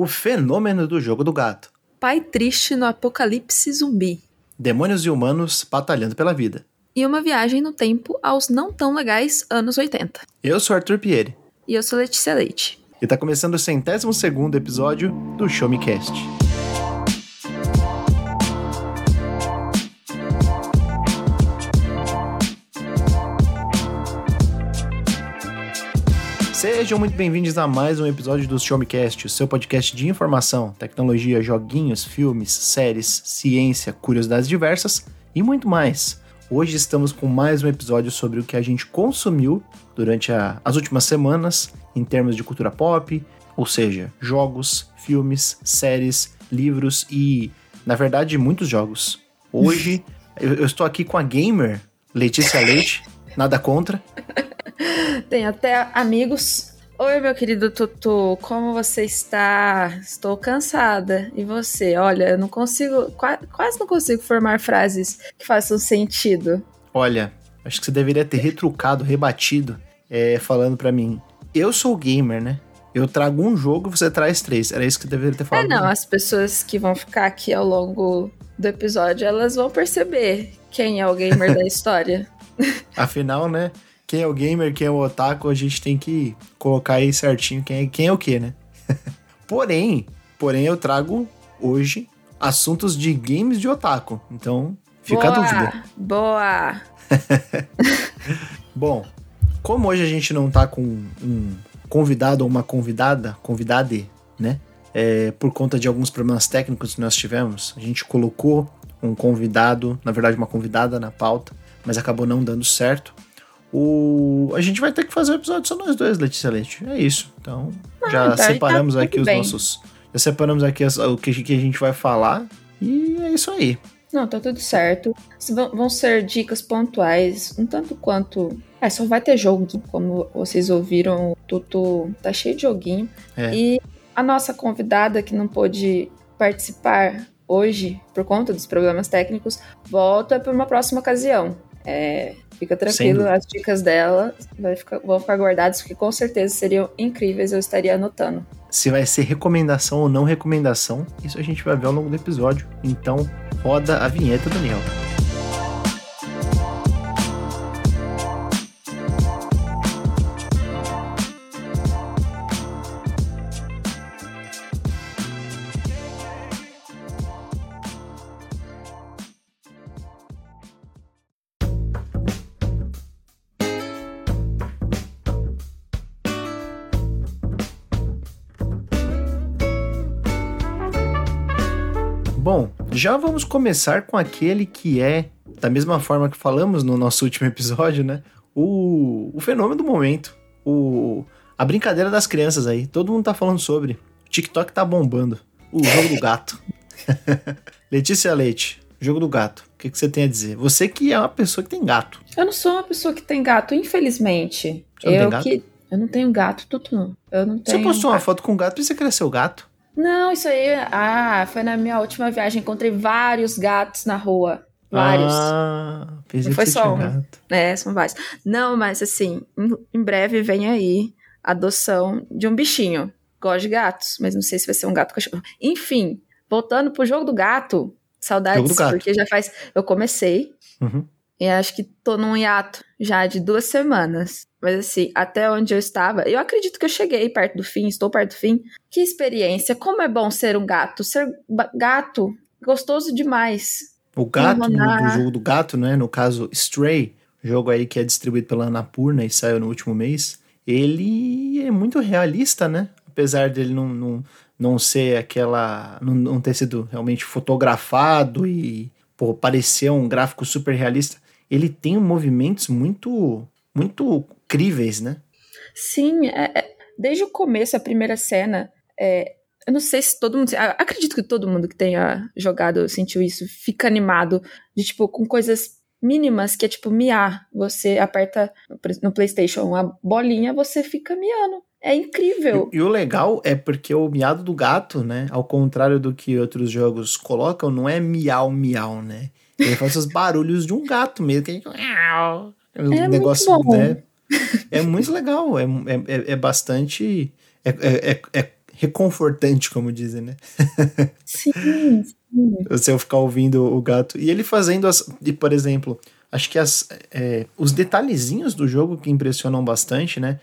O fenômeno do jogo do gato. Pai triste no apocalipse zumbi. Demônios e humanos batalhando pela vida. E uma viagem no tempo aos não tão legais anos 80. Eu sou Arthur Pieri. E eu sou Letícia Leite. E tá começando o centésimo segundo episódio do Show Me Cast. Sejam muito bem-vindos a mais um episódio do Show Me Cast, o seu podcast de informação, tecnologia, joguinhos, filmes, séries, ciência, curiosidades diversas e muito mais. Hoje estamos com mais um episódio sobre o que a gente consumiu durante a, as últimas semanas em termos de cultura pop, ou seja, jogos, filmes, séries, livros e, na verdade, muitos jogos. Hoje eu, eu estou aqui com a gamer Letícia Leite, nada contra. Tem até amigos. Oi, meu querido Tutu, como você está? Estou cansada. E você? Olha, eu não consigo, quase não consigo formar frases que façam sentido. Olha, acho que você deveria ter retrucado, rebatido, é, falando para mim. Eu sou gamer, né? Eu trago um jogo, você traz três. Era isso que você deveria ter falado. É, não, as pessoas que vão ficar aqui ao longo do episódio, elas vão perceber quem é o gamer da história. Afinal, né? Quem é o gamer, quem é o otaku, a gente tem que colocar aí certinho quem é, quem é o que, né? porém, porém eu trago hoje assuntos de games de otaku. Então, fica boa, a dúvida. Boa! Bom, como hoje a gente não tá com um convidado ou uma convidada, convidade, né? É, por conta de alguns problemas técnicos que nós tivemos, a gente colocou um convidado, na verdade uma convidada na pauta, mas acabou não dando certo. O... A gente vai ter que fazer o um episódio só nós dois, Letícia Leite. É isso. Então, ah, já tá, separamos tá aqui os bem. nossos. Já separamos aqui as, o que, que a gente vai falar. E é isso aí. Não, tá tudo certo. Vão ser dicas pontuais, um tanto quanto. É, só vai ter jogo, como vocês ouviram, o Tutu tá cheio de joguinho. É. E a nossa convidada que não pôde participar hoje, por conta dos problemas técnicos, volta para uma próxima ocasião. É, Fica tranquilo, as dicas dela ficar, vão ficar guardadas, porque com certeza seriam incríveis, eu estaria anotando. Se vai ser recomendação ou não recomendação, isso a gente vai ver ao longo do episódio. Então, roda a vinheta, Daniel. Já vamos começar com aquele que é, da mesma forma que falamos no nosso último episódio, né? O, o fenômeno do momento. O, a brincadeira das crianças aí. Todo mundo tá falando sobre. O TikTok tá bombando. O jogo do gato. Letícia Leite, jogo do gato. O que, que, você tem a dizer? Você que é uma pessoa que tem gato. Eu não sou uma pessoa que tem gato, infelizmente. Você não eu tem gato? que. Eu não tenho gato, não. Eu não tenho. Você postou uma foto com um gato e você o gato? Não, isso aí. Ah, foi na minha última viagem. Encontrei vários gatos na rua. Vários. Ah, Não foi só um. Gato. É, são vários. Não, mas assim, em breve vem aí a adoção de um bichinho. Gosto de gatos, mas não sei se vai ser um gato cachorro. Enfim, voltando pro jogo do gato. Saudades, do gato. porque já faz. Eu comecei. Uhum. E acho que tô num hiato já de duas semanas. Mas assim, até onde eu estava, eu acredito que eu cheguei perto do fim, estou perto do fim. Que experiência, como é bom ser um gato. Ser gato, gostoso demais. O gato, do jogo do gato, né? No caso, Stray, jogo aí que é distribuído pela Anapurna e saiu no último mês. Ele é muito realista, né? Apesar dele não, não, não ser aquela. Não, não ter sido realmente fotografado e pô, parecer um gráfico super realista. Ele tem movimentos muito muito críveis, né? Sim, é, é, desde o começo, a primeira cena, é, eu não sei se todo mundo. Acredito que todo mundo que tenha jogado sentiu isso, fica animado de tipo, com coisas mínimas, que é tipo miar. Você aperta no PlayStation a bolinha, você fica miando. É incrível. E, e, o legal é porque o miado do gato, né? Ao contrário do que outros jogos colocam, não é miau, miau, né? Ele faz os barulhos de um gato mesmo, que a gente. É negócio muito né, é muito legal, é, é, é bastante. É, é, é, é reconfortante, como dizem, né? Sim, sim. Você ficar ouvindo o gato. E ele fazendo as. E, por exemplo, acho que as, é, os detalhezinhos do jogo que impressionam bastante, né?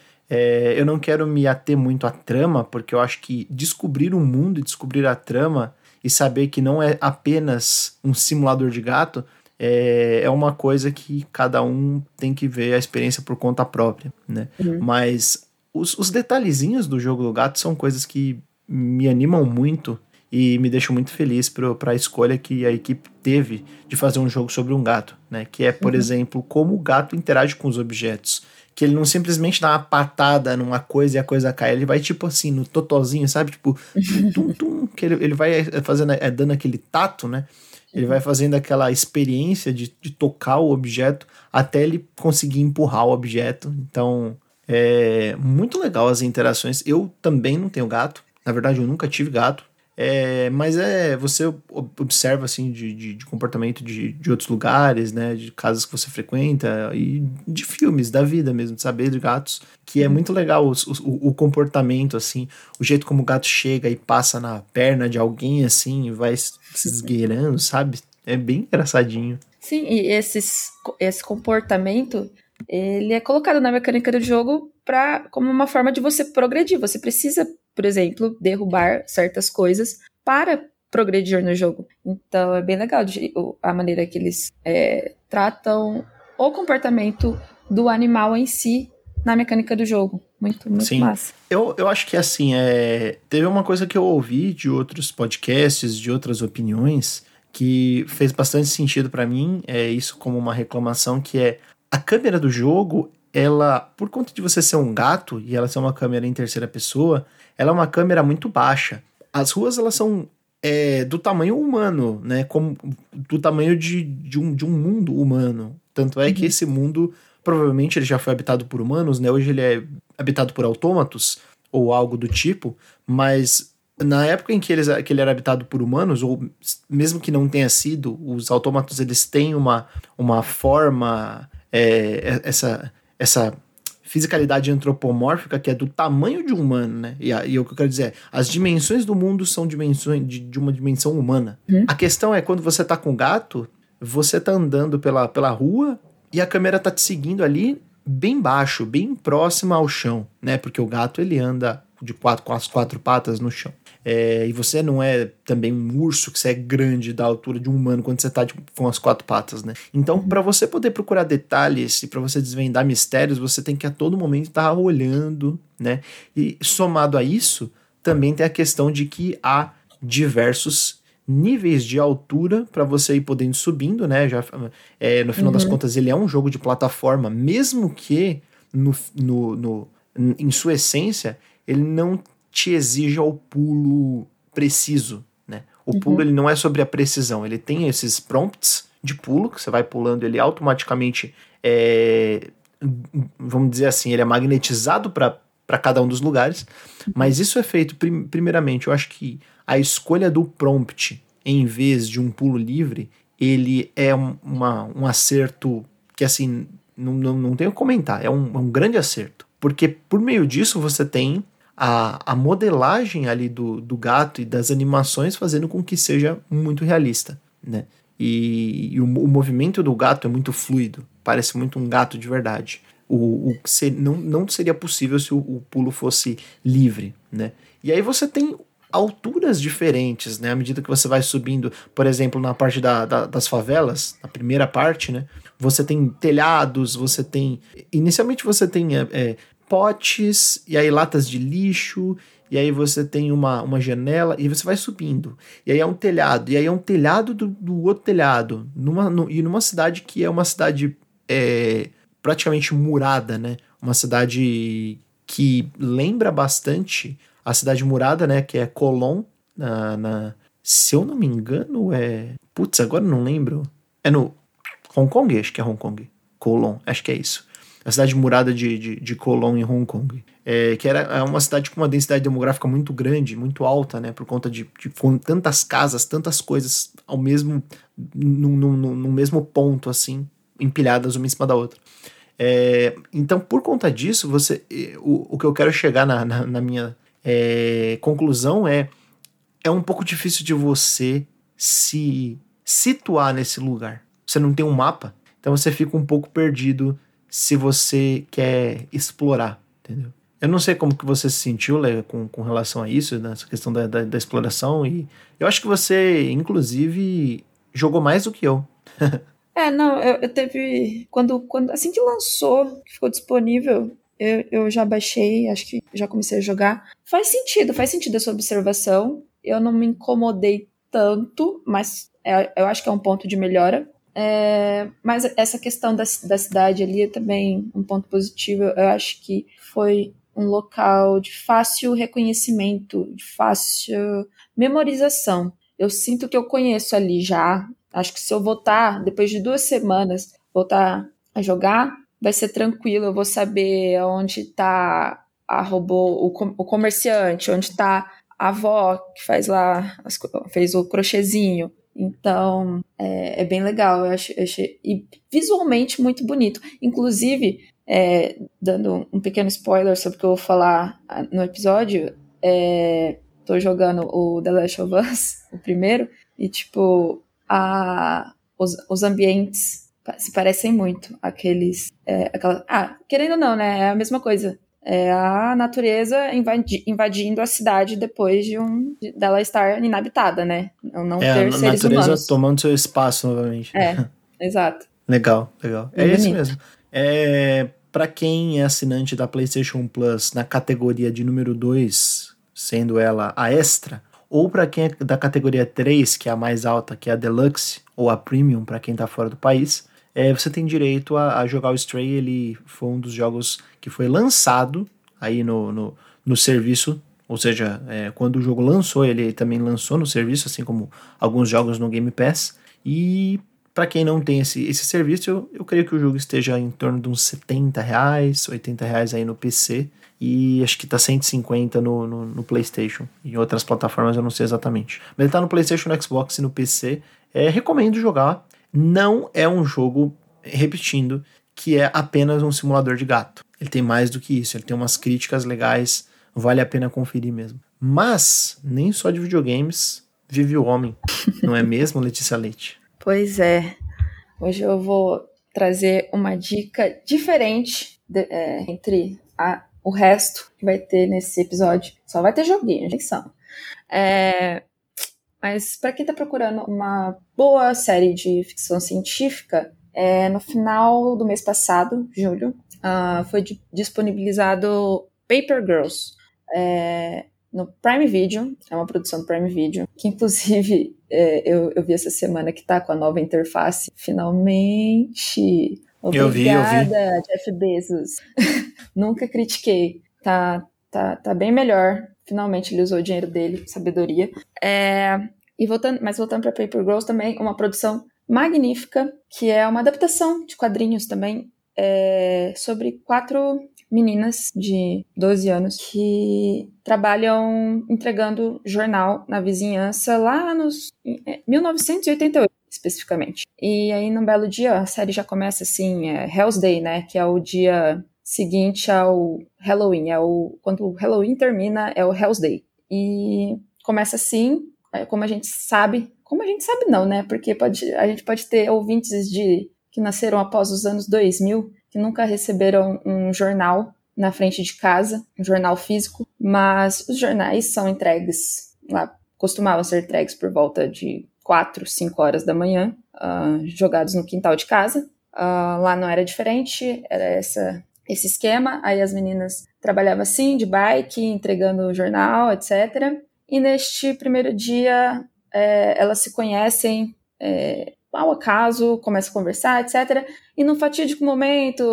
Eu não quero me ater muito à trama, porque eu acho que descobrir o mundo e descobrir a trama e saber que não é apenas um simulador de gato é, é uma coisa que cada um tem que ver a experiência por conta própria, né? Uhum. Mas os, os detalhezinhos do jogo do gato são coisas que me animam muito e me deixam muito feliz para a escolha que a equipe teve de fazer um jogo sobre um gato, né? Que é, por uhum. exemplo, como o gato interage com os objetos. Que ele não simplesmente dá uma patada numa coisa e a coisa cai, ele vai tipo assim, no totozinho, sabe? Tipo, tum, tum, que ele, ele vai fazendo, é, dando aquele tato, né? Ele vai fazendo aquela experiência de, de tocar o objeto até ele conseguir empurrar o objeto. Então, é muito legal as interações. Eu também não tenho gato. Na verdade, eu nunca tive gato. É, mas é, você observa assim de, de, de, comportamento de, de outros lugares, né? De casas que você frequenta e de filmes, da vida mesmo, de saber de gatos, que é muito legal o, o, o, comportamento, assim, o jeito como o gato chega e passa na perna de alguém, assim, e vai se esgueirando, sabe? É bem engraçadinho. Sim, e esses, esse comportamento, ele é colocado na mecânica do jogo pra, como uma forma de você progredir. Você precisa por exemplo, derrubar certas coisas para progredir no jogo. Então é bem legal de, a maneira que eles é, tratam o comportamento do animal em si na mecânica do jogo. Muito, muito Sim. massa. Eu, eu acho que assim, é... teve uma coisa que eu ouvi de outros podcasts, de outras opiniões, que fez bastante sentido para mim, é isso como uma reclamação, que é a câmera do jogo, ela, por conta de você ser um gato e ela ser uma câmera em terceira pessoa, ela é uma câmera muito baixa. As ruas elas são é, do tamanho humano, né? Como do tamanho de, de, um, de um mundo humano. Tanto é uhum. que esse mundo provavelmente ele já foi habitado por humanos, né? Hoje ele é habitado por autômatos ou algo do tipo, mas na época em que, eles, que ele era habitado por humanos, ou mesmo que não tenha sido, os autômatos eles têm uma, uma forma, é, essa, essa fisicalidade antropomórfica que é do tamanho de um humano, né? E, e o que eu quero dizer é, as dimensões do mundo são dimensões de, de uma dimensão humana. Hum. A questão é, quando você tá com gato, você tá andando pela, pela rua e a câmera tá te seguindo ali bem baixo, bem próxima ao chão, né? Porque o gato, ele anda de quatro, com as quatro patas no chão. É, e você não é também um urso que você é grande da altura de um humano quando você tá tipo, com as quatro patas, né? Então, para você poder procurar detalhes e para você desvendar mistérios, você tem que a todo momento estar tá olhando, né? E somado a isso, também tem a questão de que há diversos níveis de altura para você ir podendo subindo, né? Já, é, no final uhum. das contas, ele é um jogo de plataforma, mesmo que no, no, no, em sua essência ele não te exija o pulo preciso, né? O uhum. pulo ele não é sobre a precisão, ele tem esses prompts de pulo que você vai pulando, ele automaticamente é, vamos dizer assim, ele é magnetizado para cada um dos lugares, uhum. mas isso é feito prim primeiramente, eu acho que a escolha do prompt em vez de um pulo livre, ele é um, uma, um acerto que assim, não, não, não tenho que comentar, é um, é um grande acerto. Porque por meio disso você tem a, a modelagem ali do, do gato e das animações fazendo com que seja muito realista, né? E, e o, o, movimento do gato é muito fluido, parece muito um gato de verdade. O, o ser, não, não seria possível se o, o pulo fosse livre, né? E aí você tem alturas diferentes, né? À medida que você vai subindo, por exemplo, na parte da, da, das favelas, na primeira parte, né? Você tem telhados, você tem. Inicialmente você tem é, é potes, e aí latas de lixo, e aí você tem uma, uma janela, e você vai subindo. E aí é um telhado, e aí é um telhado do, do outro telhado. Numa, no, e numa cidade que é uma cidade é, praticamente murada, né? Uma cidade que lembra bastante a cidade murada, né? Que é Colón, na, na se eu não me engano, é. Putz, agora não lembro. É no Hong Kong, acho que é Hong Kong. Colón, acho que é isso a cidade murada de, de, de Colón, em Hong Kong, é, que era é uma cidade com uma densidade demográfica muito grande, muito alta, né, por conta de, de tantas casas, tantas coisas ao mesmo, no, no, no mesmo ponto, assim, empilhadas uma em cima da outra. É, então, por conta disso, você, o, o que eu quero chegar na, na, na minha É, conclusão é é um pouco difícil de você se situar nesse lugar. Você não tem um mapa, então você fica um pouco perdido se você quer explorar, entendeu? Eu não sei como que você se sentiu com, com relação a isso, nessa questão da, da, da, exploração, e eu acho que você, inclusive, jogou mais do que eu. é, não, eu, eu, teve. Quando, quando. Assim que lançou, que ficou disponível, eu, eu já baixei, acho que já comecei a jogar. Faz sentido, faz sentido essa observação. Eu não me incomodei tanto, mas é, eu acho que é um ponto de melhora. É, mas essa questão da, da cidade ali é também um ponto positivo. Eu acho que foi um local de fácil reconhecimento, de fácil memorização. Eu sinto que eu conheço ali já. Acho que se eu voltar, depois de duas semanas, voltar a jogar, vai ser tranquilo. Eu vou saber onde está a robô, o, o comerciante, onde está a avó que faz lá, as, fez o crochêzinho. Então, é, é bem legal, eu achei, achei, e visualmente muito bonito. Inclusive, é, dando um pequeno spoiler sobre o que eu vou falar ah, no episódio, é, tô jogando o The Last of Us, o primeiro, e tipo, a, os, os ambientes se parecem muito aqueles. É, aquela, ah, querendo ou não, né? É a mesma coisa. É a natureza invadi, invadindo a cidade depois de um de, dela estar inabitada, né? Não, não é, ter a seres natureza humanos. tomando seu espaço novamente. É, exato. Legal, legal. É, é isso mesmo. É, para quem é assinante da PlayStation Plus na categoria de número 2, sendo ela a extra, ou para quem é da categoria 3, que é a mais alta, que é a Deluxe, ou a Premium, para quem está fora do país, é, você tem direito a, a, jogar o Stray. Ele foi um dos jogos que foi lançado aí no, no, no serviço, ou seja, é, quando o jogo lançou, ele também lançou no serviço, assim como alguns jogos no Game Pass. E para quem não tem esse, esse serviço, eu, eu creio que o jogo esteja em torno de uns 70 reais, 80 reais aí no PC. E acho que tá 150 no, no, no PlayStation. Em outras plataformas eu não sei exatamente. Mas ele tá no PlayStation, no Xbox e no PC. É, recomendo jogar. Não é um jogo, repetindo, que é apenas um simulador de gato. Ele tem mais do que isso. Ele tem umas críticas legais. Vale a pena conferir mesmo. Mas, nem só de videogames vive o homem. Não é mesmo, Letícia Leite? Pois é. Hoje eu vou trazer uma dica diferente de, é, entre a, o resto que vai ter nesse episódio. Só vai ter joguinho, atenção. É, mas para quem está procurando uma boa série de ficção científica, é, no final do mês passado, julho, uh, foi disponibilizado Paper Girls. É, no Prime Video, é uma produção do Prime Video, que inclusive é, eu, eu vi essa semana que tá com a nova interface. Finalmente! Obrigada, eu vi, eu vi. Jeff Bezos. Nunca critiquei. Tá, tá, tá bem melhor. Finalmente ele usou o dinheiro dele, sabedoria. É, e voltando, mas voltando para Paper Girls também, uma produção magnífica, que é uma adaptação de quadrinhos também, é, sobre quatro meninas de 12 anos que trabalham entregando jornal na vizinhança lá nos 1988 é, especificamente. E aí num belo dia a série já começa assim, é Hell's Day, né, que é o dia seguinte ao Halloween, é o quando o Halloween termina é o Hell's Day. E começa assim, é, como a gente sabe, como a gente sabe não, né? Porque pode, a gente pode ter ouvintes de que nasceram após os anos 2000 que nunca receberam um jornal na frente de casa, um jornal físico, mas os jornais são entregues lá, costumavam ser entregues por volta de 4, 5 horas da manhã, uh, jogados no quintal de casa. Uh, lá não era diferente, era essa, esse esquema. Aí as meninas trabalhavam assim, de bike, entregando jornal, etc. E neste primeiro dia, é, elas se conhecem é, ao acaso, começa a conversar, etc. E num fatídico momento,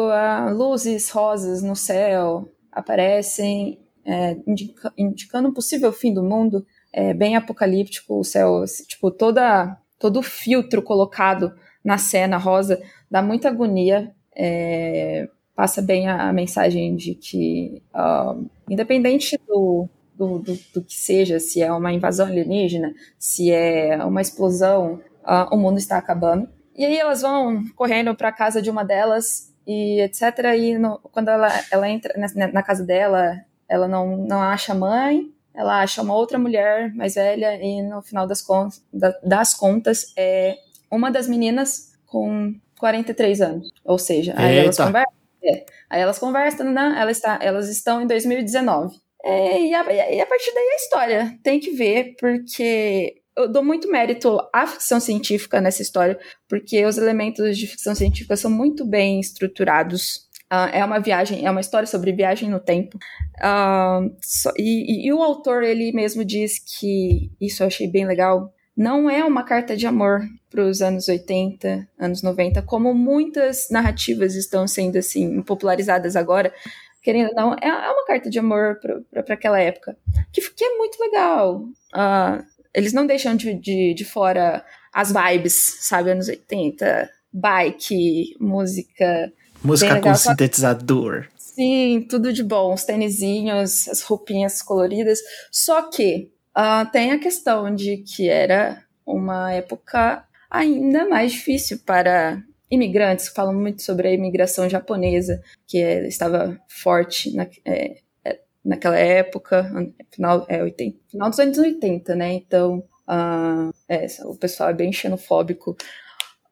luzes rosas no céu aparecem, é, indica, indicando um possível fim do mundo, é, bem apocalíptico, o céu, assim, tipo, toda, todo o filtro colocado na cena rosa dá muita agonia, é, passa bem a, a, mensagem de que, uh, independente do, do, do, do, que seja, se é uma invasão alienígena, se é uma explosão uh, o mundo está acabando. E aí elas vão correndo para a casa de uma delas e etc. E no, quando ela, ela entra na, na, casa dela, ela não, não acha a mãe, ela acha uma outra mulher mais velha e no final das, contas, das contas é uma das meninas com 43 anos. Ou seja, aí elas conversam. É, aí elas conversam, né? Elas, está, elas estão em 2019. É, e, a, e a partir daí a história. Tem que ver, porque eu dou muito mérito à ficção científica nessa história, porque os elementos de ficção científica são muito bem estruturados. Uh, é uma viagem, é uma história sobre viagem no tempo. Uh, so, e, e, o autor, ele mesmo diz que, isso eu achei bem legal, não é uma carta de amor para os anos 80, anos 90, como muitas narrativas estão sendo assim popularizadas agora. Querendo ou não, é, é uma carta de amor para aquela época, que, que, é muito legal. Uh, eles não deixam de, de, de fora as vibes, sabe, anos 80, bike, música. Música com sintetizador. Sim, tudo de bom. Os tênisinhos, as roupinhas coloridas. Só que uh, tem a questão de que era uma época ainda mais difícil para imigrantes. Falam muito sobre a imigração japonesa, que é, estava forte na, é, é naquela época, final, é, 80, final dos anos 80, né? Então, uh, é, o pessoal é bem xenofóbico.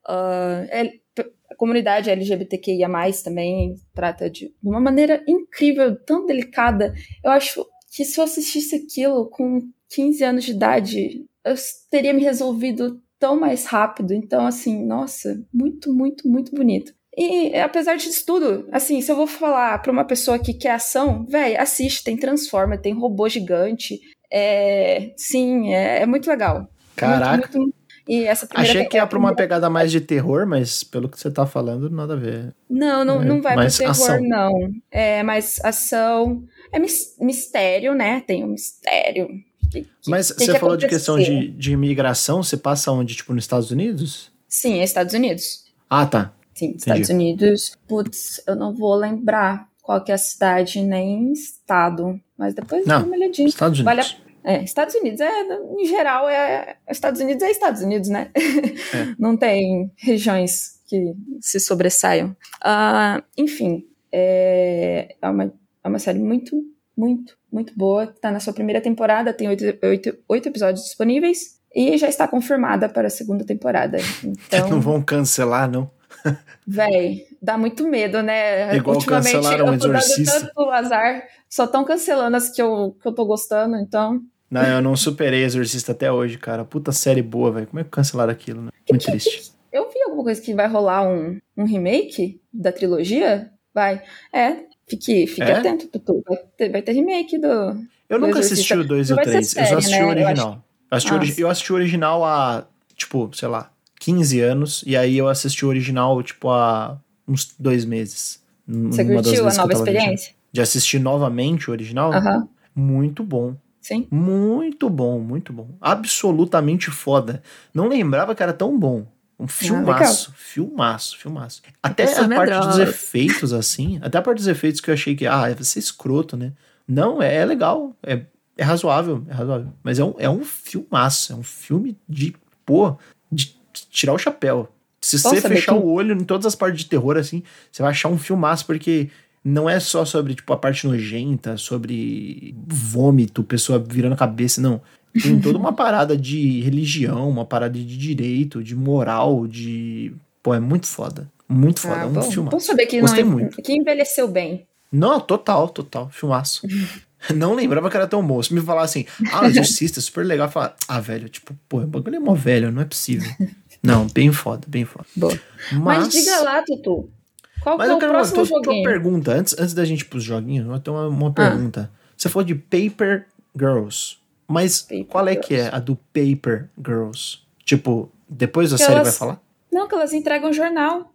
Uh, é, a comunidade LGBTQIA+, também trata de, de uma maneira incrível, tão delicada. Eu acho que se eu assistisse aquilo com 15 anos de idade, eu teria me resolvido tão mais rápido. Então, assim, nossa, muito, muito, muito bonito. E apesar disso tudo, assim, se eu vou falar pra uma pessoa que quer ação, velho, assiste, tem Transformer, tem robô gigante. É, sim, é, é muito legal. Caraca. Muito, muito, e essa Achei que ia pra uma pegada mais de terror, mas pelo que você tá falando, nada a ver. Não, não, é, não vai pro terror, ação. não. É mais ação. É mistério, né? tem um mistério. Que, mas você falou de questão de, de imigração, você passa onde? Tipo, nos Estados Unidos? Sim, é Estados Unidos. Ah, tá. Sim, Entendi. Estados Unidos. Putz, eu não vou lembrar qual que é a cidade nem estado, mas depois não, dá uma olhadinha. Estados Unidos. Vale a é, Estados Unidos, é, em geral, é, Estados Unidos é Estados Unidos, né? É. Não tem regiões que se sobressaiam. Uh, enfim, é, é, uma, é uma série muito, muito, muito boa. Está na sua primeira temporada, tem oito, oito, oito episódios disponíveis e já está confirmada para a segunda temporada. Então, não vão cancelar, não? Véi, dá muito medo, né? Igual Ultimamente cancelaram eu tô dando tanto azar, só estão cancelando as que eu, que eu tô gostando, então. Não, eu não superei Exorcista até hoje, cara. Puta série boa, velho. Como é que cancelaram aquilo, né? Muito triste. Eu vi alguma coisa que vai rolar um, um remake da trilogia? Vai. É, fique, fique é? atento, Tutu. Vai ter, vai ter remake do. Eu do nunca assisti o 2 e o 3. Eu só assisti né? o original. Eu, acho... eu, assisti, eu assisti o original há, tipo, sei lá, 15 anos. E aí eu assisti o original, tipo, há uns dois meses. Você curtiu a nova experiência? De assistir novamente o original? Uhum. Muito bom. Sim. Muito bom, muito bom. Absolutamente foda. Não lembrava que era tão bom. Um ah, filmaço, ah, filmaço, filmaço. Até a parte dos efeitos, assim, até a parte dos efeitos que eu achei que, ah, vai ser escroto, né? Não, é, é legal, é, é razoável, é razoável. Mas é um, é um filmaço, é um filme de, pô, de tirar o chapéu. Se você fechar que... o olho em todas as partes de terror, assim, você vai achar um filmaço, porque não é só sobre, tipo, a parte nojenta, sobre vômito, pessoa virando a cabeça, não. Tem toda uma parada de religião, uma parada de direito, de moral, de. Pô, é muito foda. Muito foda. Ah, é um bom, filmaço. Bom saber que, Gostei não, muito. que envelheceu bem. Não, total, total. Filmaço. não lembrava que era tão bom. Se me falar assim, ah, exorcista, super legal, falar, ah, velho, tipo, pô, o bagulho é mó velho, não é possível. Não, bem foda, bem foda. Boa. Mas, Mas diga lá, Tutu, qual Mas é eu quero uma, tô, tô pergunta. Antes, antes da gente ir pros joguinhos, eu tenho uma, uma ah. pergunta. Você falou de Paper Girls. Mas Paper qual é Girls. que é a do Paper Girls? Tipo, depois da que série elas... vai falar? Não, que elas entregam jornal.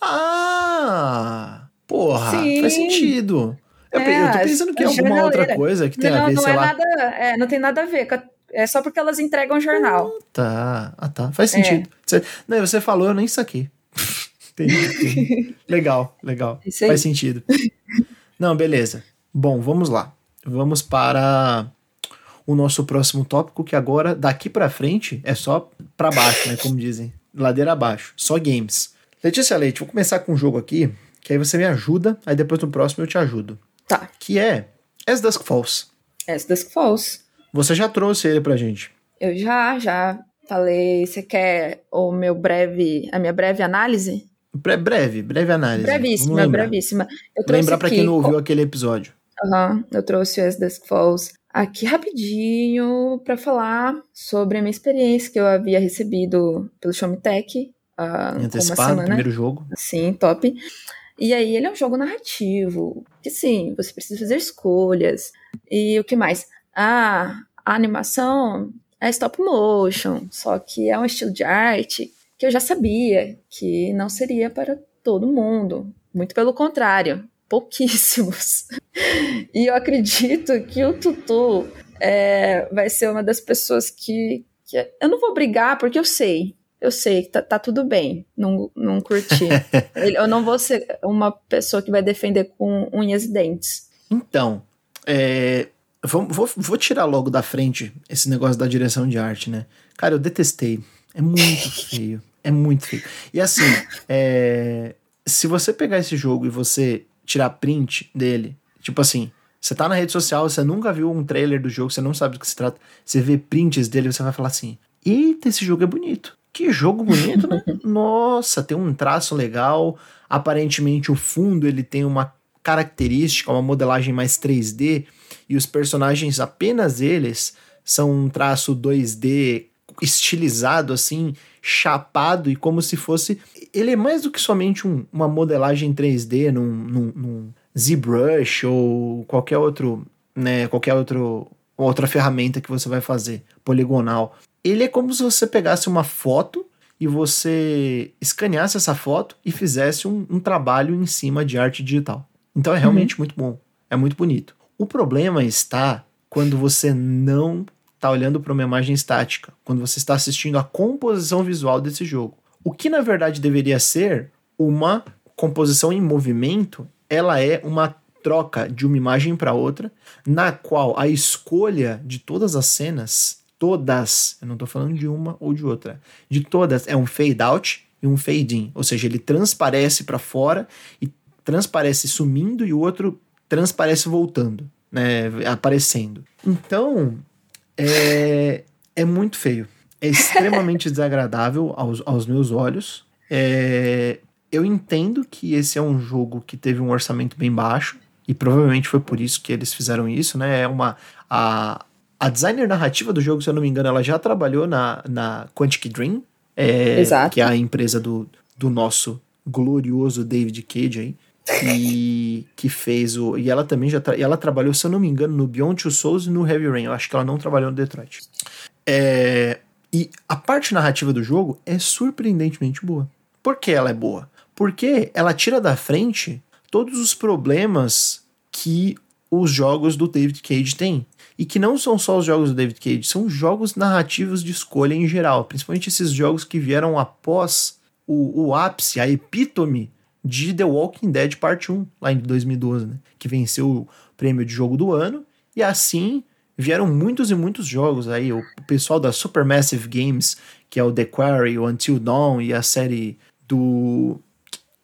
Ah! Porra, Sim. faz sentido. Eu, é, eu tô pensando que é alguma outra coisa que tem não, a ver, não sei é lá. Nada, é, não tem nada a ver. É só porque elas entregam jornal. Ah, tá, ah, tá. Faz é. sentido. É. Você, não, você falou, eu nem saquei. Entendi. legal, legal. Faz sentido. Não, beleza. Bom, vamos lá. Vamos para o nosso próximo tópico, que agora, daqui para frente, é só para baixo, né? Como dizem. Ladeira abaixo. Só games. Letícia Leite, vou começar com um jogo aqui, que aí você me ajuda, aí depois no próximo eu te ajudo. Tá. Que é As Dusk Falls. As Dusk Falls. Você já trouxe ele pra gente. Eu já, já falei. Você quer o meu breve, a minha breve análise? Bre breve, breve análise. Brevíssima, brevíssima. Eu Lembrar para quem não ouviu aquele episódio. Uhum, eu trouxe o As Dusk Falls aqui rapidinho para falar sobre a minha experiência que eu havia recebido pelo Show Me Tech. Uh, Antecipado, primeiro jogo. Sim, top. E aí ele é um jogo narrativo, que sim, você precisa fazer escolhas. E o que mais? Ah, a animação é stop motion, só que é um estilo de arte que eu já sabia que não seria para todo mundo. Muito pelo contrário, pouquíssimos. e eu acredito que o Tutu é, vai ser uma das pessoas que, que, Eu não vou brigar, porque eu sei. Eu sei que tá, tá tudo bem não, não curtir. eu não vou ser uma pessoa que vai defender com unhas e dentes. Então, é, vou, vou, vou tirar logo da frente esse negócio da direção de arte, né? Cara, eu detestei. É muito feio. É muito feio. E assim, é, se você pegar esse jogo e você tirar print dele, tipo assim, você tá na rede social, você nunca viu um trailer do jogo, você não sabe do que se trata, você vê prints dele, você vai falar assim: Eita, esse jogo é bonito. Que jogo bonito, né? Nossa, tem um traço legal. Aparentemente, o fundo ele tem uma característica, uma modelagem mais 3D, e os personagens, apenas eles, são um traço 2D estilizado, assim, chapado e como se fosse. Ele é mais do que somente um, uma modelagem 3D num, num, num ZBrush ou qualquer outro, né, qualquer outro, outra ferramenta que você vai fazer, poligonal. Ele é como se você pegasse uma foto e você escaneasse essa foto e fizesse um, um trabalho em cima de arte digital. Então é realmente uhum. muito bom, é muito bonito. O problema está quando você não está olhando para uma imagem estática, quando você está assistindo a composição visual desse jogo. O que na verdade deveria ser uma composição em movimento, ela é uma troca de uma imagem para outra, na qual a escolha de todas as cenas, todas, eu não estou falando de uma ou de outra, de todas é um fade out e um fade in, ou seja, ele transparece para fora e transparece sumindo e o outro transparece voltando, né, aparecendo. Então, é, é muito feio. É extremamente desagradável aos, aos meus olhos. É, eu entendo que esse é um jogo que teve um orçamento bem baixo. E provavelmente foi por isso que eles fizeram isso, né? É uma. A, a designer narrativa do jogo, se eu não me engano, ela já trabalhou na, na Quantic Dream. É. Que é a empresa do, do nosso glorioso David Cage aí e que fez o. E ela também já. Tra, ela trabalhou, se eu não me engano, no Beyond Two Souls e no Heavy Rain. Eu acho que ela não trabalhou no Detroit. É, e a parte narrativa do jogo é surpreendentemente boa. Por que ela é boa? Porque ela tira da frente todos os problemas que os jogos do David Cage têm. E que não são só os jogos do David Cage, são jogos narrativos de escolha em geral. Principalmente esses jogos que vieram após o, o ápice, a epítome de The Walking Dead Parte 1, lá em 2012, né? Que venceu o prêmio de jogo do ano. E assim vieram muitos e muitos jogos aí. O pessoal da Supermassive Games, que é o The Quarry, o Until Dawn e a série do.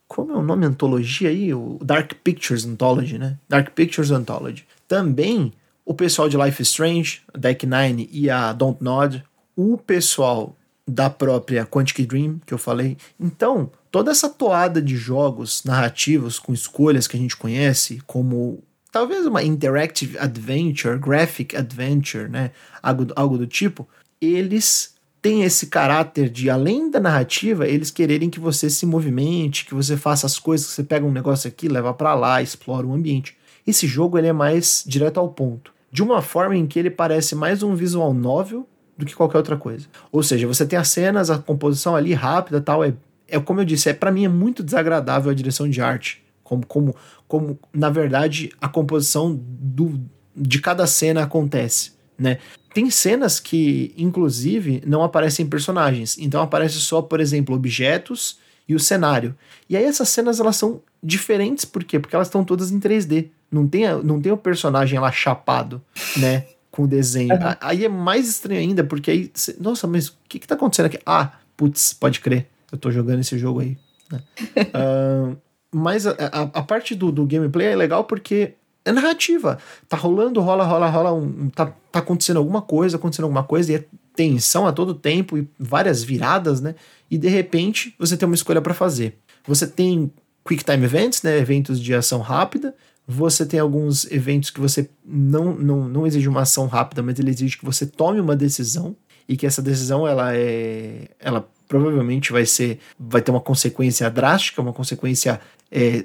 Como é o nome antologia aí? O Dark Pictures Anthology, né? Dark Pictures Anthology. Também o pessoal de Life is Strange, Deck Nine e a Don't Nod. O pessoal da própria Quantic Dream, que eu falei. Então, toda essa toada de jogos narrativos com escolhas que a gente conhece, como talvez uma interactive adventure, graphic adventure, né? Algo, algo do tipo, eles têm esse caráter de, além da narrativa, eles quererem que você se movimente, que você faça as coisas, que você pega um negócio aqui, leva para lá, explora o ambiente. Esse jogo ele é mais direto ao ponto. De uma forma em que ele parece mais um visual novel do que qualquer outra coisa. Ou seja, você tem as cenas, a composição ali rápida tal, é é como eu disse, é para mim é muito desagradável a direção de arte, como como como na verdade a composição do, de cada cena acontece, né? Tem cenas que inclusive não aparecem personagens, então aparece só, por exemplo, objetos e o cenário. E aí essas cenas elas são diferentes por quê? Porque elas estão todas em 3D. Não tem, não tem o personagem lá chapado, né? Com o desenho. Uhum. Aí é mais estranho ainda, porque aí. Nossa, mas o que, que tá acontecendo aqui? Ah, putz, pode crer eu tô jogando esse jogo aí. Uh, mas a, a, a, parte do, do gameplay é legal porque é narrativa. Tá rolando, rola, rola, rola, um, tá, tá acontecendo alguma coisa, acontecendo alguma coisa, e é tensão a todo tempo, e várias viradas, né? E de repente você tem uma escolha para fazer. Você tem Quick Time Events, né? Eventos de ação rápida. Você tem alguns eventos que você não, não, não exige uma ação rápida, mas ele exige que você tome uma decisão e que essa decisão ela é ela provavelmente vai ser vai ter uma consequência drástica, uma consequência é,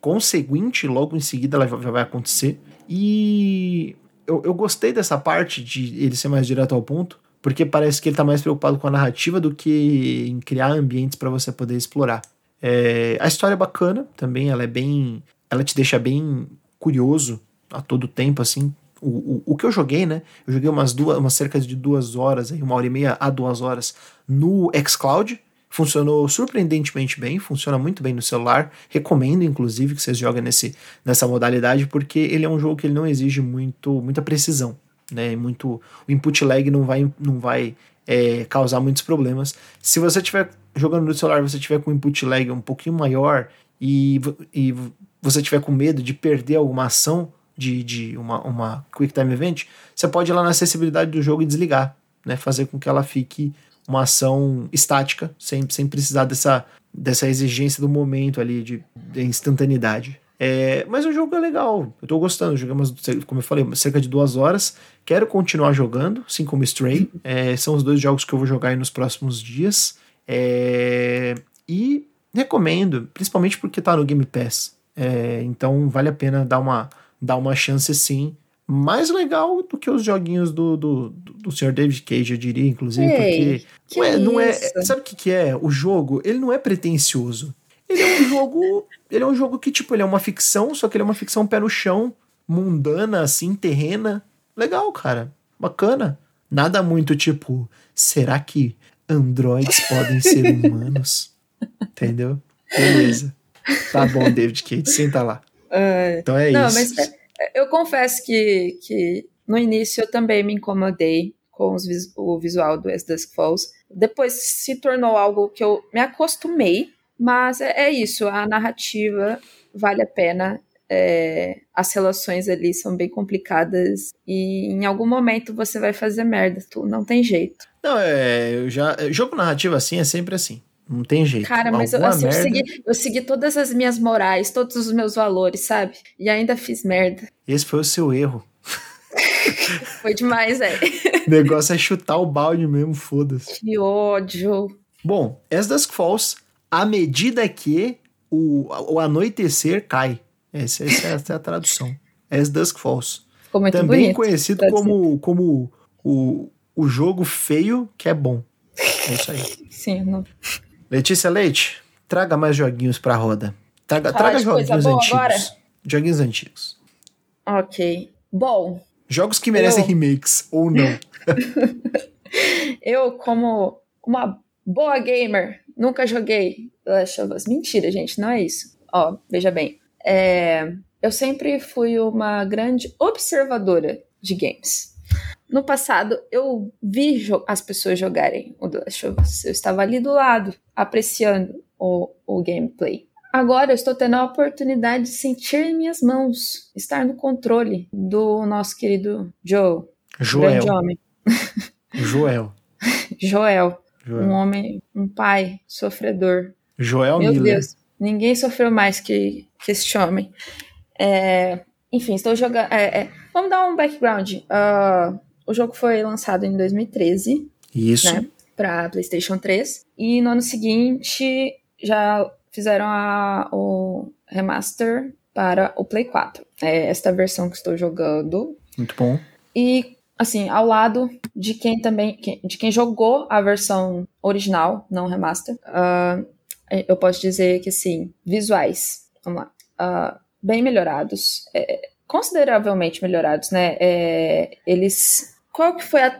conseguinte, logo em seguida ela vai acontecer. E eu, eu gostei dessa parte de ele ser mais direto ao ponto, porque parece que ele está mais preocupado com a narrativa do que em criar ambientes para você poder explorar. É, a história é bacana também, ela é bem. Ela te deixa bem curioso a todo tempo, assim. O, o, o que eu joguei, né? Eu joguei umas duas, umas cerca de duas horas, aí, uma hora e meia a duas horas no xCloud funcionou surpreendentemente bem, funciona muito bem no celular. Recomendo, inclusive, que vocês joguem nesse, nessa modalidade, porque ele é um jogo que ele não exige muito, muita precisão. Né? Muito, o input lag não vai, não vai é, causar muitos problemas. Se você estiver jogando no celular, você tiver com input lag um pouquinho maior e, e você tiver com medo de perder alguma ação de, de uma, uma Quick Time Event, você pode ir lá na acessibilidade do jogo e desligar, né? Fazer com que ela fique uma ação estática, sem, sem precisar dessa, dessa exigência do momento ali, de, de instantaneidade. É, mas o jogo é legal, eu tô gostando. Jogamos, como eu falei, cerca de duas horas. Quero continuar jogando, assim como Stray. É, são os dois jogos que eu vou jogar nos próximos dias. É, e recomendo, principalmente porque tá no Game Pass. É, então vale a pena dar uma, dar uma chance sim mais legal do que os joguinhos do, do, do Sr. David Cage, eu diria, inclusive, Ei, porque que não é, não é, sabe o que, que é? O jogo, ele não é pretencioso. Ele é um jogo, ele é um jogo que tipo, ele é uma ficção, só que ele é uma ficção pé no chão, mundana assim, terrena. Legal, cara. Bacana. Nada muito tipo, será que androides podem ser humanos? Entendeu? Beleza. Tá bom, David Cage, senta lá. Uh, então é não, isso. Mas eu confesso que, que no início eu também me incomodei com os, o visual do As Dusk Falls. Depois se tornou algo que eu me acostumei, mas é, é isso, a narrativa vale a pena. É, as relações ali são bem complicadas e em algum momento você vai fazer merda, tu não tem jeito. Não, é, eu já jogo narrativo assim é sempre assim. Não tem jeito. Cara, mas eu, assim, merda... eu, segui, eu segui todas as minhas morais, todos os meus valores, sabe? E ainda fiz merda. Esse foi o seu erro. foi demais, é. o negócio é chutar o balde mesmo, foda-se. Que ódio. Bom, As Dusk Falls, à medida que o, o anoitecer cai. Essa, essa, é, a tradução. As Dusk Falls. Também bonito, conhecido como, como o, o jogo feio que é bom. É isso aí. Sim, não. Letícia Leite, traga mais joguinhos pra roda. Traga, traga joguinhos antigos. Agora? Joguinhos antigos. Ok. Bom. Jogos que merecem eu... remakes, ou não. eu, como uma boa gamer, nunca joguei Last of Us. Mentira, gente, não é isso. Ó, veja bem. É, eu sempre fui uma grande observadora de games. No passado, eu vi as pessoas jogarem o The Last of Us. Eu estava ali do lado, apreciando o, o gameplay. Agora eu estou tendo a oportunidade de sentir em minhas mãos, estar no controle do nosso querido Joe. Joel. homem. Joel. Joel. Joel. Um homem, um pai sofredor. Joel Meu Miller. Deus, ninguém sofreu mais que, que este homem. É, enfim, estou jogando. É, é, vamos dar um background. Uh, o jogo foi lançado em 2013. Isso. Né, para PlayStation 3. E no ano seguinte já fizeram a, o remaster para o Play 4. É esta versão que estou jogando. Muito bom. E assim, ao lado de quem também de quem jogou a versão original, não remaster, uh, eu posso dizer que sim, visuais, vamos lá, uh, bem melhorados, é, consideravelmente melhorados, né? É, eles qual que foi a.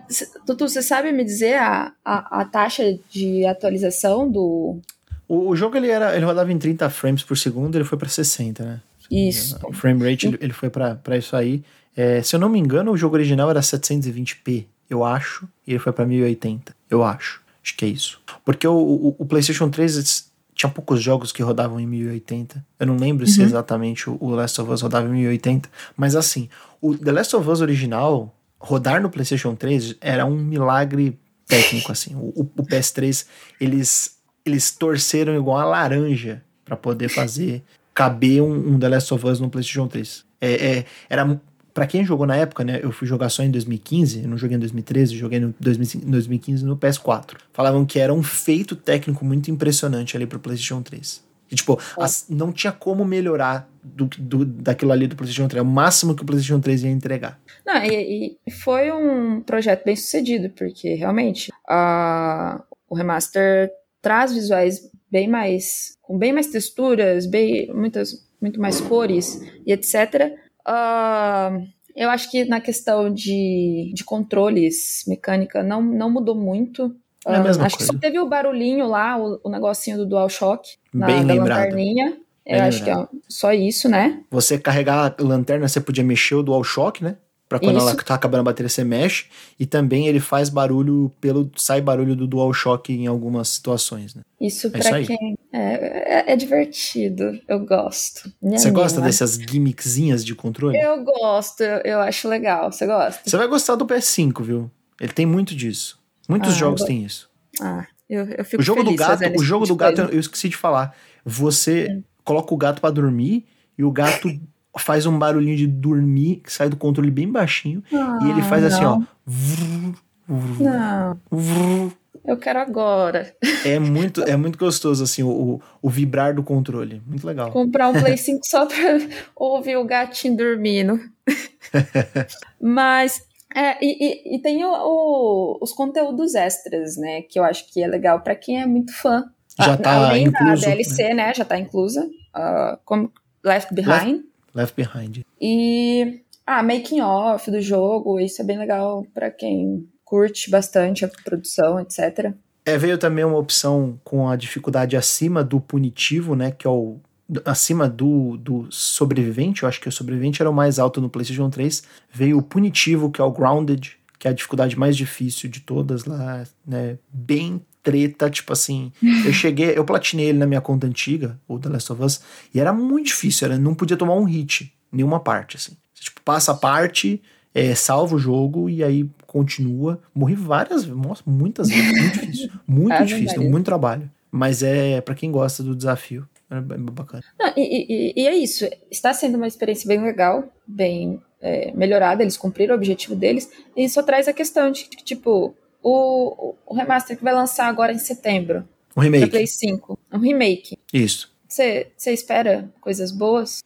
Tutu, você sabe me dizer a, a, a taxa de atualização do. O, o, jogo ele, era, ele rodava em 30 frames por segundo, ele foi para 60, né? Isso. O frame rate ele, ele foi para isso aí. É, se eu não me engano, o jogo original era 720p, eu acho, e ele foi para 1080, eu acho. Acho que é isso. Porque o, o, o PlayStation 3 tinha poucos jogos que rodavam em 1080. Eu não lembro uhum. se exatamente o, Last of Us rodava em 1080, mas assim, o The Last of Us original rodar no PlayStation 3 era um milagre técnico assim. O, o PS3 eles eles torceram igual a laranja para poder fazer caber um, um, The Last of Us no PlayStation 3. É, é, era para quem jogou na época, né? Eu fui jogar só em 2015, eu não joguei em 2013, joguei em 2015 no PS4. Falavam que era um feito técnico muito impressionante ali pro PlayStation 3. E, tipo, é. as, não tinha como melhorar do, do, daquilo ali do PlayStation 3. É o máximo que o PlayStation 3 ia entregar. Não, e, e foi um projeto bem sucedido, porque realmente o remaster traz visuais bem mais. com bem mais texturas, bem, muitas, muito mais cores e etc. Uh, eu acho que na questão de, de controles, mecânica, não, não mudou muito. É uh, acho coisa. que só teve o barulhinho lá, o, o negocinho do DualShock, na, Bem da lembrado. lanterninha. Bem eu lembrado. acho que é só isso, né? Você carregar a lanterna, você podia mexer o DualShock, né? Pra quando Isso. ela tá acabando a bateria, você mexe. E também ele faz barulho pelo. sai barulho do DualShock em algumas situações, né? Isso é pra isso quem. É, é, é, divertido. Eu gosto. Minha você minha. gosta dessas gimmickzinhas de controle? Eu gosto, eu, eu, acho legal. Você gosta? Você vai gostar do PS5, viu? Ele tem muito disso. Muitos ah, jogos têm isso. Ah, eu, eu fico O jogo do gato, o jogo do gato, eu esqueci de falar. Você hum. coloca o gato para dormir e o gato faz um barulhinho de dormir, que sai do controle bem baixinho. Ah, e ele faz assim, ó. não. Eu quero agora. É muito, é muito gostoso, assim, o, o vibrar do controle. Muito legal. Comprar um Play 5 só pra ouvir o gatinho dormindo. Mas. É, e, e, e tem o, o, os conteúdos extras, né? Que eu acho que é legal para quem é muito fã. Já tá Além incluso, da DLC, né? né já tá inclusa. Uh, como Left Behind. Left, Left Behind. E ah, making off do jogo, isso é bem legal para quem curte bastante a produção, etc. É, veio também uma opção com a dificuldade acima do punitivo, né, que é o acima do, do sobrevivente, eu acho que o sobrevivente era o mais alto no PlayStation 3. Veio o punitivo, que é o grounded, que é a dificuldade mais difícil de todas lá, né? Bem treta, tipo assim. eu cheguei, eu platinei ele na minha conta antiga, o The Last of Us, e era muito difícil, era, não podia tomar um hit, nenhuma parte, assim. Você, tipo, passa a parte, é, salva o jogo e aí continua. Morri várias, nossa, muitas vezes, muito difícil. Muito é difícil, muito trabalho. Mas é para quem gosta do desafio. É bacana. Não, e, e, e, é isso. Está sendo uma experiência bem legal, bem é, melhorada. Eles cumpriram o objetivo deles. E só traz a questão de que, tipo, o, o remaster que vai lançar agora em setembro. Um remake. Play 5. Um remake. Isso. Você espera coisas boas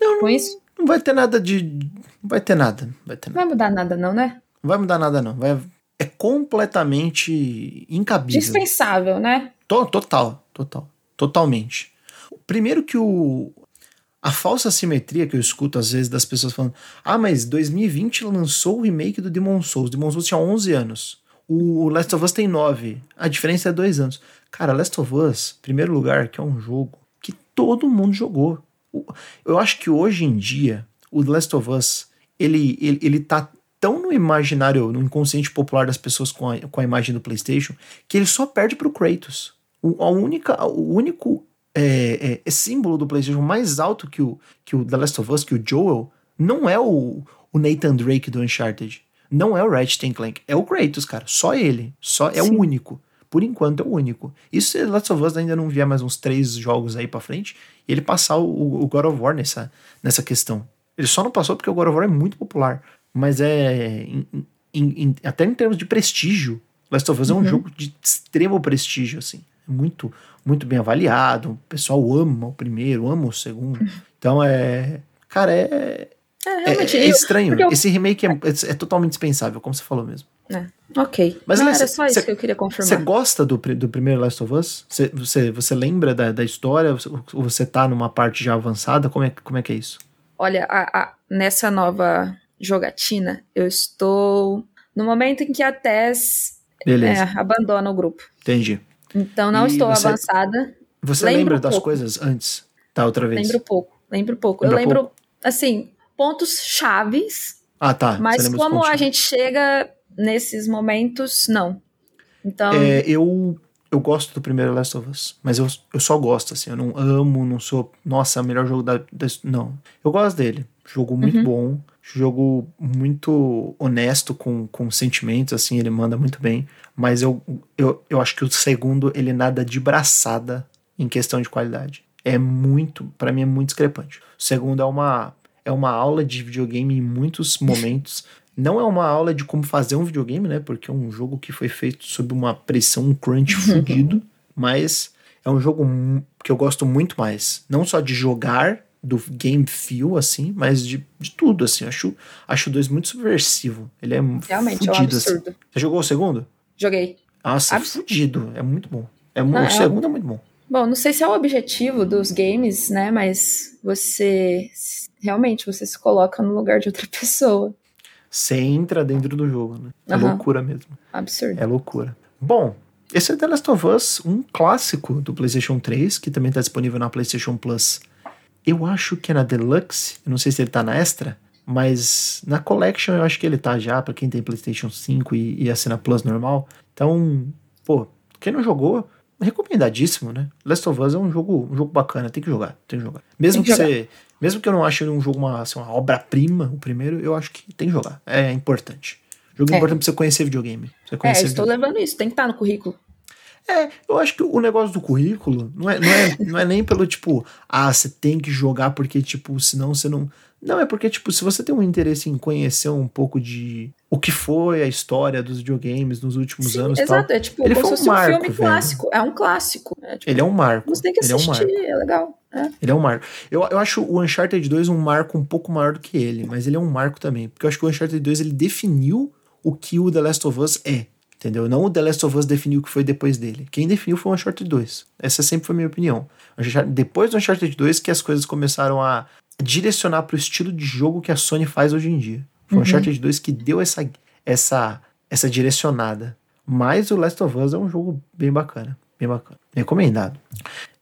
não, com isso? Não vai ter nada de. Não vai ter nada. Vai ter nada. Vai mudar nada, não, né? Não vai mudar nada, não. Vai, é completamente incabível. Dispensável, né? Total, total. Totalmente. Primeiro que o. A falsa simetria que eu escuto às vezes das pessoas falando: Ah, mas 2020 lançou o remake do Demon Souls. Demon Souls tinha 11 anos. O Last of Us tem 9. A diferença é dois anos. Cara, Last of Us, primeiro lugar, que é um jogo que todo mundo jogou. Eu acho que hoje em dia, o Last of Us, ele, ele, ele tá tão no imaginário, no inconsciente popular das pessoas com a, com a imagem do PlayStation, que ele só perde pro Kratos. O, a única, o único é, é, símbolo do PlayStation mais alto que o, que o The Last of Us, que o Joel, não é o, o Nathan Drake do Uncharted. Não é o Ratchet Clank, é o Kratos, cara. Só ele. Só é Sim. o único. Por enquanto é o único. Isso se Last of Us ainda não vier mais uns três jogos aí pra frente, e ele passar o, o God of War nessa, nessa questão. Ele só não passou porque o God of War é muito popular. Mas é. Em, em, em, até em termos de prestígio, Last of Us uhum. é um uhum. jogo de extremo prestígio, assim. É muito, muito bem avaliado. O pessoal ama o primeiro, ama o segundo. Então é. Cara, é, é, é, é estranho. Eu... Esse remake é, é, é, totalmente dispensável, como você falou mesmo. É. Ok. Mas Não, era só isso cê, que eu queria confirmar. Você gosta do, do primeiro Last of Us? Você, você, você lembra da, da história? Ou você tá numa parte já avançada? Como é, como é que é isso? Olha, a, a, nessa nova jogatina, eu estou no momento em que a Tess é, abandona o grupo. Entendi. Então não e estou você, avançada. Você lembro lembra um das pouco. coisas antes? Tá, outra vez. Lembro pouco. Lembro pouco. Lembra eu lembro, pouco? assim, pontos chaves. Ah, tá. Mas como a gente chega nesses momentos, não. Então. É, eu, eu gosto do primeiro Last of Us, mas eu, eu só gosto, assim, eu não amo, não sou, nossa, o melhor jogo da, da Não. Eu gosto dele. Jogo muito uhum. bom, jogo muito honesto com, com sentimentos, assim, ele manda muito bem. Mas eu, eu, eu acho que o segundo, ele nada de braçada em questão de qualidade. É muito, para mim é muito discrepante. O segundo é uma, é uma aula de videogame em muitos momentos. Não é uma aula de como fazer um videogame, né? Porque é um jogo que foi feito sob uma pressão, um crunch fudido. mas é um jogo que eu gosto muito mais. Não só de jogar, do game feel, assim, mas de, de tudo, assim. Acho, acho o 2 muito subversivo. Ele é Realmente, fudido, é um assim. absurdo. Assim. Você jogou o segundo? Joguei. Nossa, Abs fudido. É muito bom. É, não, o é segundo é, é muito bom. Bom, não sei se é o objetivo dos games, né? Mas você realmente você se coloca no lugar de outra pessoa. Você entra dentro do jogo, né? É uhum. loucura mesmo. Absurdo. É loucura. Bom, esse é The Last of Us, um clássico do PlayStation 3, que também está disponível na PlayStation Plus. Eu acho que é na Deluxe, eu não sei se ele tá na Extra, mas na Collection eu acho que ele tá já, para quem tem PlayStation 5 e, e assina Plus normal. Então, pô, quem não jogou, recomendadíssimo, né? Last of Us é um jogo, um jogo bacana, tem que jogar, tem que jogar. Mesmo que, que jogar. você, mesmo que eu não ache um jogo uma, assim, uma obra-prima, o primeiro, eu acho que tem que jogar. É importante. Jogo é. importante pra você conhecer videogame. Você conhecer é, estou videogame. levando isso, tem que estar tá no currículo. É, eu acho que o negócio do currículo não é, não é, não é nem pelo tipo, ah, você tem que jogar porque, tipo, senão você não. Não, é porque, tipo, se você tem um interesse em conhecer um pouco de o que foi a história dos videogames nos últimos Sim, anos. Exato, tal, é tipo, ele foi um, marco, um filme velho. clássico. É um clássico. É, tipo, ele é um marco. Você tem que assistir, é, um é legal. É. Ele é um marco. Eu, eu acho o Uncharted 2 um marco um pouco maior do que ele, mas ele é um marco também. Porque eu acho que o Uncharted 2 ele definiu o que o The Last of Us é. Entendeu? Não o The Last of Us definiu o que foi depois dele. Quem definiu foi o Uncharted 2. Essa sempre foi a minha opinião. Depois do Uncharted 2 que as coisas começaram a direcionar para o estilo de jogo que a Sony faz hoje em dia. Foi uhum. o Uncharted 2 que deu essa, essa, essa direcionada. Mas o Last of Us é um jogo bem bacana. Bem bacana. Recomendado.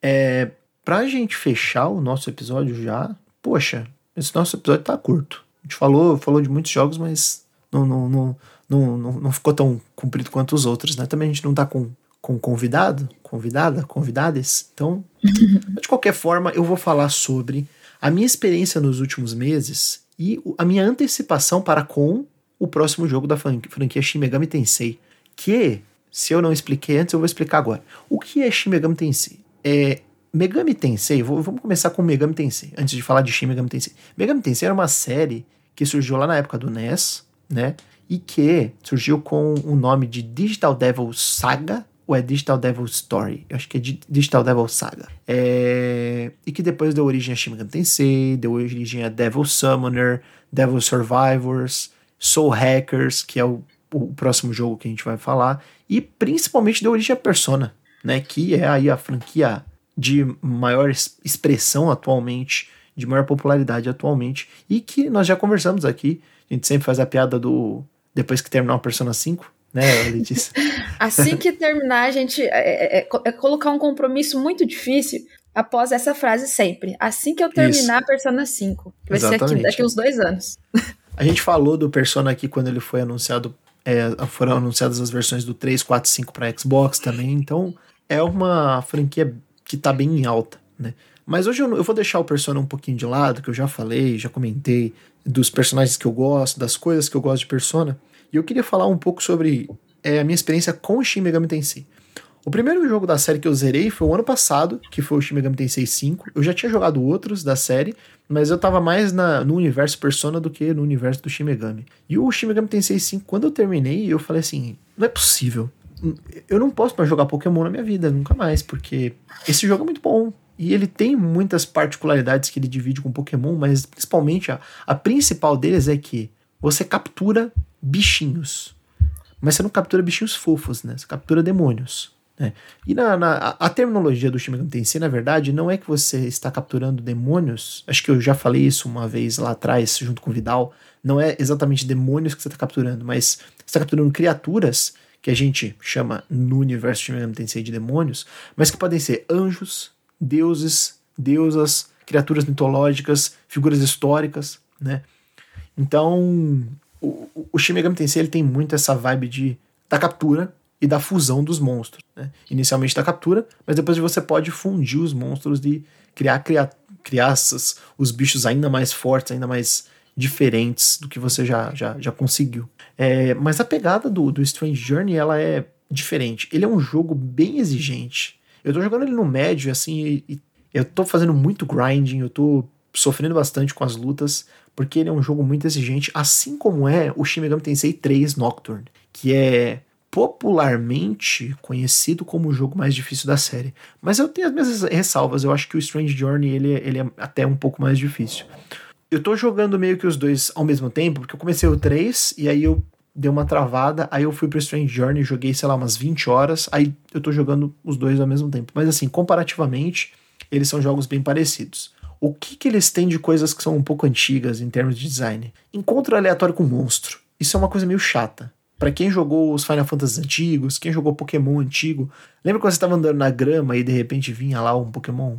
É, pra gente fechar o nosso episódio já, poxa, esse nosso episódio tá curto. A gente falou, falou de muitos jogos, mas não, não, não, não, não, não ficou tão comprido quanto os outros, né? Também a gente não tá com, com convidado, convidada, convidades. Então, de qualquer forma, eu vou falar sobre a minha experiência nos últimos meses e a minha antecipação para com o próximo jogo da franquia Shin Megami Tensei, que, se eu não expliquei antes, eu vou explicar agora. O que é Shin Megami Tensei? É, Megami Tensei, vou, vamos começar com Megami Tensei, antes de falar de Shin Megami Tensei. Megami Tensei era uma série que surgiu lá na época do NES, né? E que surgiu com o nome de Digital Devil Saga ou é Digital Devil Story? Eu acho que é Digital Devil Saga. É... E que depois deu origem a Shin Tensei, deu origem a Devil Summoner, Devil Survivors, Soul Hackers, que é o, o próximo jogo que a gente vai falar, e principalmente deu origem a Persona, né, que é aí a franquia de maior expressão atualmente, de maior popularidade atualmente, e que nós já conversamos aqui, a gente sempre faz a piada do depois que terminar o Persona 5, né, Letícia? assim que terminar, a gente é, é, é, colocar um compromisso muito difícil após essa frase sempre. Assim que eu terminar Isso. Persona 5, que vai Exatamente. ser aqui, daqui uns dois anos. A gente falou do Persona aqui quando ele foi anunciado, é, foram anunciadas as versões do 3, 4, 5 para Xbox também, então é uma franquia que tá bem em alta, né? Mas hoje eu, eu vou deixar o Persona um pouquinho de lado, que eu já falei, já comentei, dos personagens que eu gosto, das coisas que eu gosto de Persona. E eu queria falar um pouco sobre é, a minha experiência com o Shin Megami Tensei. O primeiro jogo da série que eu zerei foi o ano passado, que foi o Shin Megami Tensei 5. Eu já tinha jogado outros da série, mas eu tava mais na, no universo Persona do que no universo do Shin Megami. E o Shin Megami Tensei 5, quando eu terminei, eu falei assim, não é possível. Eu não posso mais jogar Pokémon na minha vida, nunca mais, porque esse jogo é muito bom. E ele tem muitas particularidades que ele divide com Pokémon, mas principalmente a, a principal deles é que você captura bichinhos. Mas você não captura bichinhos fofos, né? Você captura demônios. Né? E na, na a, a, terminologia do Shin Tensei, na verdade, não é que você está capturando demônios. Acho que eu já falei isso uma vez lá atrás, junto com o Vidal. Não é exatamente demônios que você está capturando, mas você está capturando criaturas que a gente chama no universo de Megami Tensei de demônios, mas que podem ser anjos, deuses, deusas, criaturas mitológicas, figuras históricas, né? Então, o, o Shin Megami Tensei ele tem muito essa vibe de da captura e da fusão dos monstros. Né? Inicialmente da captura, mas depois você pode fundir os monstros e criar, criar essas, os bichos ainda mais fortes, ainda mais diferentes do que você já, já, já conseguiu. É, mas a pegada do, do Strange Journey ela é diferente. Ele é um jogo bem exigente. Eu tô jogando ele no médio, assim, e, e eu tô fazendo muito grinding, eu tô sofrendo bastante com as lutas, porque ele é um jogo muito exigente, assim como é o Shin Megami Tensei 3 Nocturne, que é popularmente conhecido como o jogo mais difícil da série. Mas eu tenho as minhas ressalvas, eu acho que o Strange Journey ele, ele é até um pouco mais difícil. Eu tô jogando meio que os dois ao mesmo tempo, porque eu comecei o 3 e aí eu dei uma travada, aí eu fui pro Strange Journey, joguei, sei lá, umas 20 horas, aí eu tô jogando os dois ao mesmo tempo. Mas assim, comparativamente, eles são jogos bem parecidos. O que, que eles têm de coisas que são um pouco antigas em termos de design? Encontro aleatório com monstro. Isso é uma coisa meio chata. Para quem jogou os Final Fantasy antigos, quem jogou Pokémon antigo, lembra quando você estava andando na grama e de repente vinha lá um Pokémon?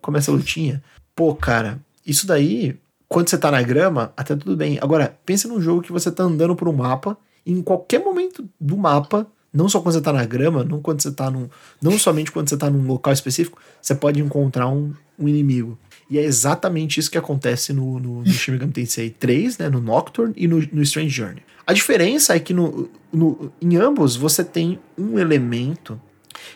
Começa a lutinha. Pô, cara, isso daí, quando você tá na grama, até tudo bem. Agora, pensa num jogo que você tá andando por um mapa, e em qualquer momento do mapa não só quando você tá na grama, não quando você tá num. Não somente quando você tá num local específico, você pode encontrar um, um inimigo. E é exatamente isso que acontece no, no, no Shin Megami Tensei 3, né, no Nocturne e no, no Strange Journey. A diferença é que no, no, em ambos você tem um elemento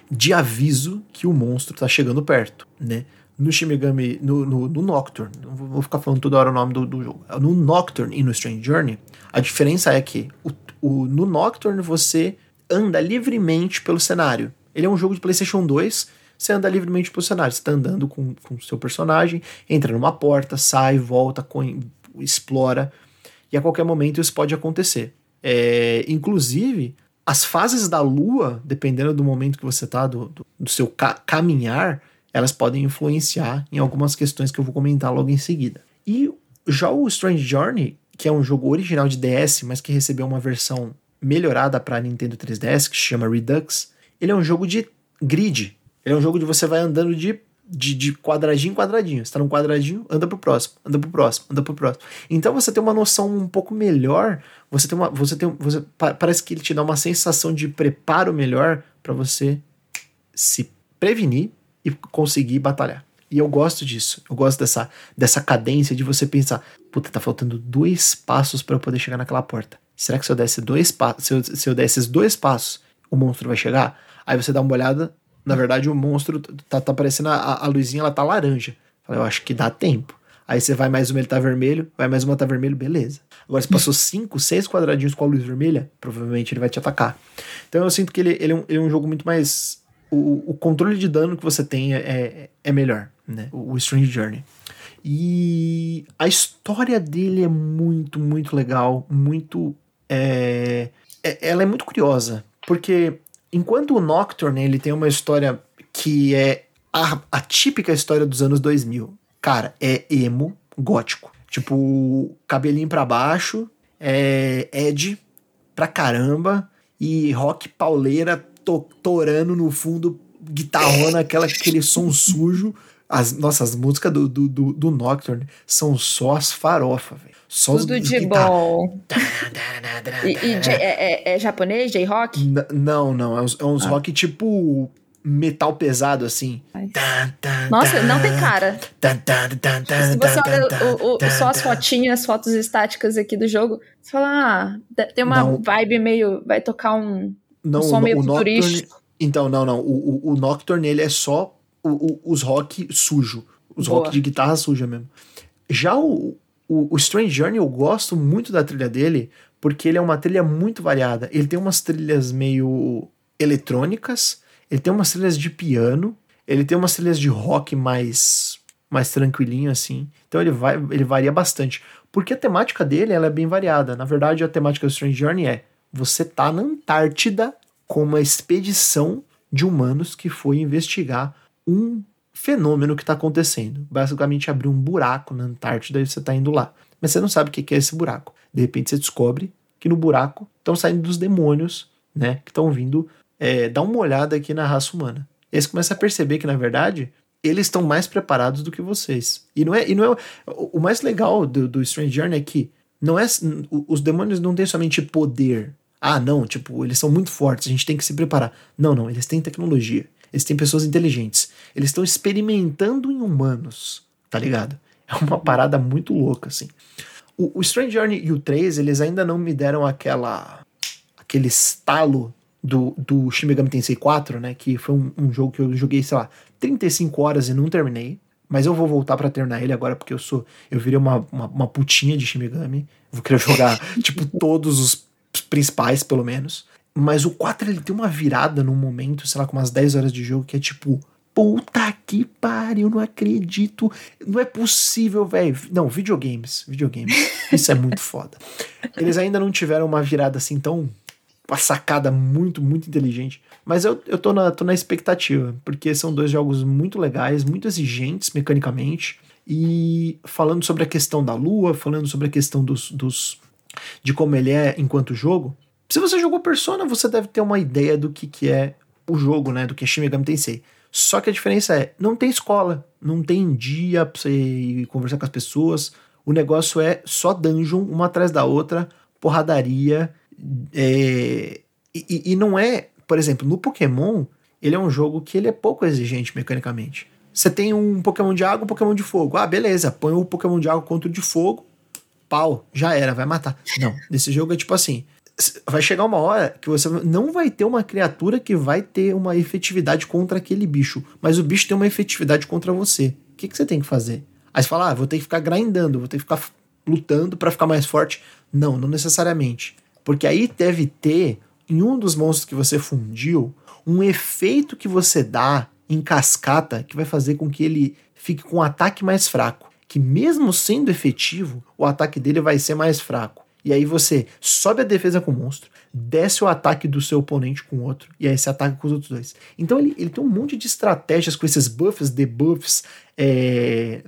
de aviso que o monstro tá chegando perto, né? No Shin Megami, no, no, no Nocturne, vou ficar falando toda hora o nome do, do jogo. No Nocturne e no Strange Journey, a diferença é que o, o, no Nocturne você anda livremente pelo cenário. Ele é um jogo de PlayStation 2, você anda livremente pelo cenário. Você está andando com o seu personagem, entra numa porta, sai, volta, explora, e a qualquer momento isso pode acontecer. É, inclusive, as fases da lua, dependendo do momento que você está, do, do, do, seu ca caminhar, elas podem influenciar em algumas questões que eu vou comentar logo em seguida. E já o Strange Journey, que é um jogo original de DS, mas que recebeu uma versão melhorada para Nintendo 3DS, que se chama Redux, ele é um jogo de grid. Ele é um jogo de você vai andando de, de, de quadradinho em quadradinho. Você tá num quadradinho, anda pro próximo, anda pro próximo, anda pro próximo. Então você tem uma noção um pouco melhor, você tem uma. Você tem. Você, parece que ele te dá uma sensação de preparo melhor para você se prevenir e conseguir batalhar. E eu gosto disso. Eu gosto dessa, dessa cadência de você pensar: puta, tá faltando dois passos para eu poder chegar naquela porta. Será que se eu desse dois passos, se eu, se eu der esses dois passos, o monstro vai chegar? Aí você dá uma olhada, na verdade o monstro tá, tá parecendo a, a luzinha, ela tá laranja. Eu acho que dá tempo. Aí você vai mais uma, ele tá vermelho, vai mais uma, tá vermelho, beleza. Agora, se passou cinco, seis quadradinhos com a luz vermelha, provavelmente ele vai te atacar. Então eu sinto que ele, ele, é, um, ele é um jogo muito mais. O, o, controle de dano que você tem é, é, é melhor, né? O, o Strange Journey. E a história dele é muito, muito legal, muito é, é, ela é muito curiosa, porque enquanto o Nocturne ele tem uma história que é a, a típica história dos anos 2000, cara, é emo gótico. Tipo, cabelinho para baixo, é Ed pra caramba e rock pauleira to, torando no fundo, guitarrona, aquela, aquele som sujo. As nossas músicas do, do, do, do Nocturne são só as farofas, velho. Só Tudo de bom. e, e é, é, é, japonês, J-rock? Não, não. É uns, é uns ah. rock tipo metal pesado, assim. Nossa, não tem cara. Se você olha o, o, só as fotinhas, as fotos estáticas aqui do jogo, você fala, ah, tem uma não. vibe meio. Vai tocar um, não, um som meio Nocturne, Então, não, não. O, o, o Nocturne, ele é só o, os rock sujo. Os Boa. rock de guitarra suja mesmo. Já o, o, o Strange Journey, eu gosto muito da trilha dele, porque ele é uma trilha muito variada. Ele tem umas trilhas meio eletrônicas, ele tem umas trilhas de piano, ele tem umas trilhas de rock mais mais tranquilinho assim. Então ele vai ele varia bastante, porque a temática dele ela é bem variada. Na verdade, a temática do Strange Journey é você tá na Antártida com uma expedição de humanos que foi investigar um fenômeno que está acontecendo. Basicamente, abrir um buraco na Antártida e você está indo lá. Mas você não sabe o que é esse buraco. De repente, você descobre que no buraco estão saindo dos demônios, né? Que estão vindo é, dar uma olhada aqui na raça humana. E aí você começa a perceber que, na verdade, eles estão mais preparados do que vocês. E não é. E não é o mais legal do, do Strange Journey é que não é, os demônios não têm somente poder. Ah, não, tipo, eles são muito fortes, a gente tem que se preparar. Não, não, eles têm tecnologia. Eles têm pessoas inteligentes. Eles estão experimentando em humanos, tá ligado? É uma parada muito louca, assim. O, o Strange Journey e o 3, eles ainda não me deram aquela. aquele estalo do, do Shin Megami Tensei 4, né? Que foi um, um, jogo que eu joguei, sei lá, 35 horas e não terminei. Mas eu vou voltar para terminar ele agora, porque eu sou. Eu virei uma, uma, uma putinha de Shin Megami. Vou querer jogar, tipo, todos os principais, pelo menos. Mas o 4 ele tem uma virada num momento, sei lá, com umas 10 horas de jogo, que é tipo. Puta que pariu, não acredito. Não é possível, velho. Não, videogames. Videogames. Isso é muito foda. Eles ainda não tiveram uma virada assim tão. Uma sacada muito, muito inteligente. Mas eu, eu tô, na, tô na expectativa, porque são dois jogos muito legais, muito exigentes mecanicamente. E falando sobre a questão da lua, falando sobre a questão dos, dos de como ele é enquanto jogo, se você jogou Persona, você deve ter uma ideia do que, que é o jogo, né? Do que é Shin Megami Tensei. Só que a diferença é, não tem escola, não tem dia pra você conversar com as pessoas. O negócio é só dungeon, uma atrás da outra, porradaria. É... E, e, não é, por exemplo, no Pokémon, ele é um jogo que ele é pouco exigente mecanicamente. Você tem um Pokémon de água, um Pokémon de fogo. Ah, beleza, põe o Pokémon de água contra o de fogo, pau, já era, vai matar. Não, nesse jogo é tipo assim, vai chegar uma hora que você não vai ter uma criatura que vai ter uma efetividade contra aquele bicho, mas o bicho tem uma efetividade contra você. O que, que você tem que fazer? Aí você fala, ah, vou ter que ficar grindando, vou ter que ficar lutando para ficar mais forte. Não, não necessariamente. Porque aí deve ter, em um dos monstros que você fundiu, um efeito que você dá em cascata que vai fazer com que ele fique com um ataque mais fraco. Que mesmo sendo efetivo, o ataque dele vai ser mais fraco. E aí você sobe a defesa com o monstro, desce o ataque do seu oponente com o outro, e aí você ataca com os outros dois. Então ele, ele tem um monte de estratégias com esses buffs, debuffs, é,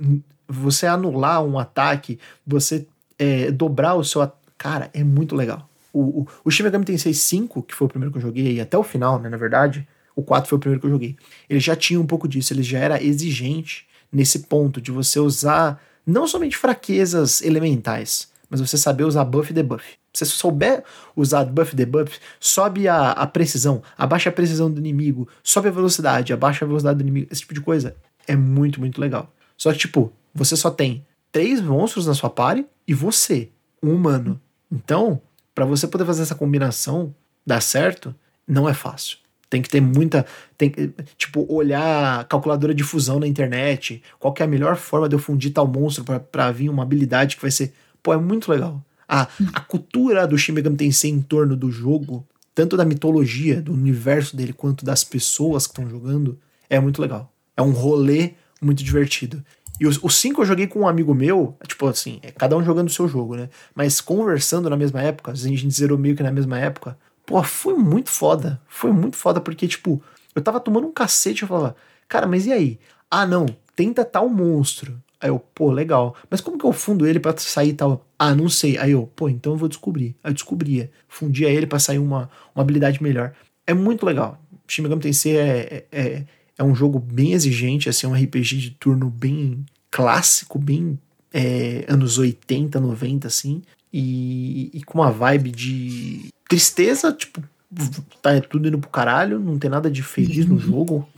você anular um ataque, você é, dobrar o seu. Cara, é muito legal. O, o, o Shin Tensei 5, que foi o primeiro que eu joguei, até o final, né, na verdade, o 4 foi o primeiro que eu joguei. Ele já tinha um pouco disso, ele já era exigente nesse ponto de você usar não somente fraquezas elementais, mas você saber usar buff e debuff. Se você souber usar buff e debuff, sobe a, a precisão, abaixa a precisão do inimigo, sobe a velocidade, abaixa a velocidade do inimigo, esse tipo de coisa. É muito, muito legal. Só que, tipo, você só tem três monstros na sua party e você, um humano. Então, para você poder fazer essa combinação dar certo, não é fácil. Tem que ter muita. Tem que, tipo, olhar calculadora de fusão na internet. Qual é a melhor forma de eu fundir tal monstro para vir uma habilidade que vai ser Pô, é muito legal. A, a cultura do Shin Megami Tensei em torno do jogo, tanto da mitologia, do universo dele, quanto das pessoas que estão jogando, é muito legal. É um rolê muito divertido. E os 5 eu joguei com um amigo meu, tipo assim, é cada um jogando o seu jogo, né? Mas conversando na mesma época, a gente zerou meio que na mesma época. Pô, foi muito foda. Foi muito foda porque, tipo, eu tava tomando um cacete e eu falava, cara, mas e aí? Ah, não, tenta tal monstro. Aí eu, pô, legal. Mas como que eu fundo ele para sair tal? Ah, não sei. Aí eu, pô, então eu vou descobrir. Aí eu descobria. Fundia ele para sair uma, uma habilidade melhor. É muito legal. Shin Megami Tensei é, é, é, é um jogo bem exigente, assim, um RPG de turno bem clássico, bem é, anos 80, 90, assim. E, e com uma vibe de tristeza, tipo, tá tudo indo pro caralho, não tem nada de feliz no jogo,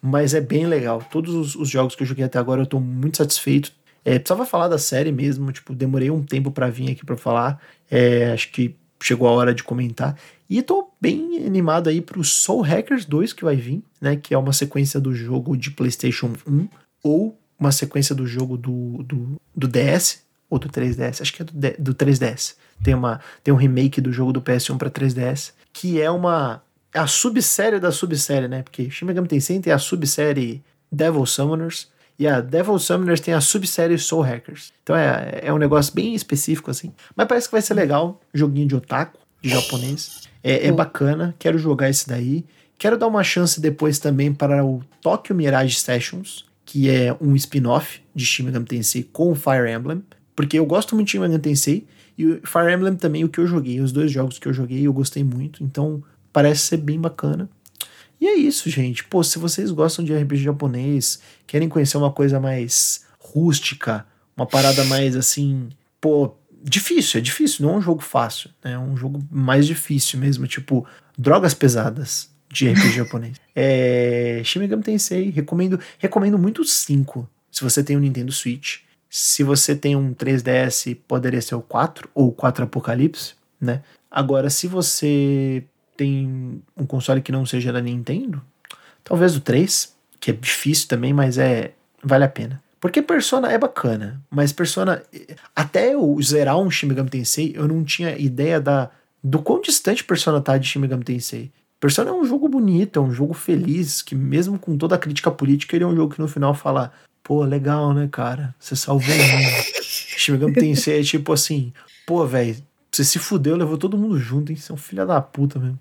mas é bem legal. Todos os, os, jogos que eu joguei até agora eu tô muito satisfeito. É, precisava falar da série mesmo, tipo, demorei um tempo para vir aqui para falar. É, acho que chegou a hora de comentar. E tô bem animado aí pro Soul Hackers 2 que vai vir, né? Que é uma sequência do jogo de PlayStation 1 ou uma sequência do jogo do, do, do DS ou do 3DS, acho que é do, do 3DS. Tem, uma, tem um remake do jogo do PS1 para 3DS que é uma a subsérie da subsérie, né? Porque Shin Megami Tensei tem a subsérie Devil Summoners e a Devil Summoners tem a subsérie Soul Hackers. Então é, é um negócio bem específico assim, mas parece que vai ser legal, joguinho de otaku, de japonês. É, é bacana, quero jogar esse daí. Quero dar uma chance depois também para o Tokyo Mirage Sessions, que é um spin-off de Shin Megami Tensei com Fire Emblem, porque eu gosto muito de Shin Megami Tensei e o Fire Emblem também, o que eu joguei, os dois jogos que eu joguei, eu gostei muito. Então, parece ser bem bacana. E é isso, gente. Pô, se vocês gostam de RPG japonês, querem conhecer uma coisa mais rústica, uma parada mais assim, pô, difícil, é difícil, não é um jogo fácil, né? é um jogo mais difícil mesmo, tipo drogas pesadas de RPG japonês. É, Shin Megami Tensei, recomendo, recomendo muito o 5, se você tem um Nintendo Switch. Se você tem um 3DS, poderia ser o 4 ou o 4 Apocalipse, né? Agora, se você tem um console que não seja da Nintendo, talvez o 3, que é difícil também, mas é vale a pena. Porque Persona é bacana, mas Persona até eu zerar um Shin Megami Tensei, eu não tinha ideia da do quão distante Persona tá de Shin Megami Tensei. Persona é um jogo bonito, é um jogo feliz, que mesmo com toda a crítica política, ele é um jogo que no final fala, pô, legal, né, cara? Você salvou o mundo. Shin Megami Tensei é tipo assim, pô, velho, você se fudeu, levou todo mundo junto, hein? Você é um filho da puta mesmo.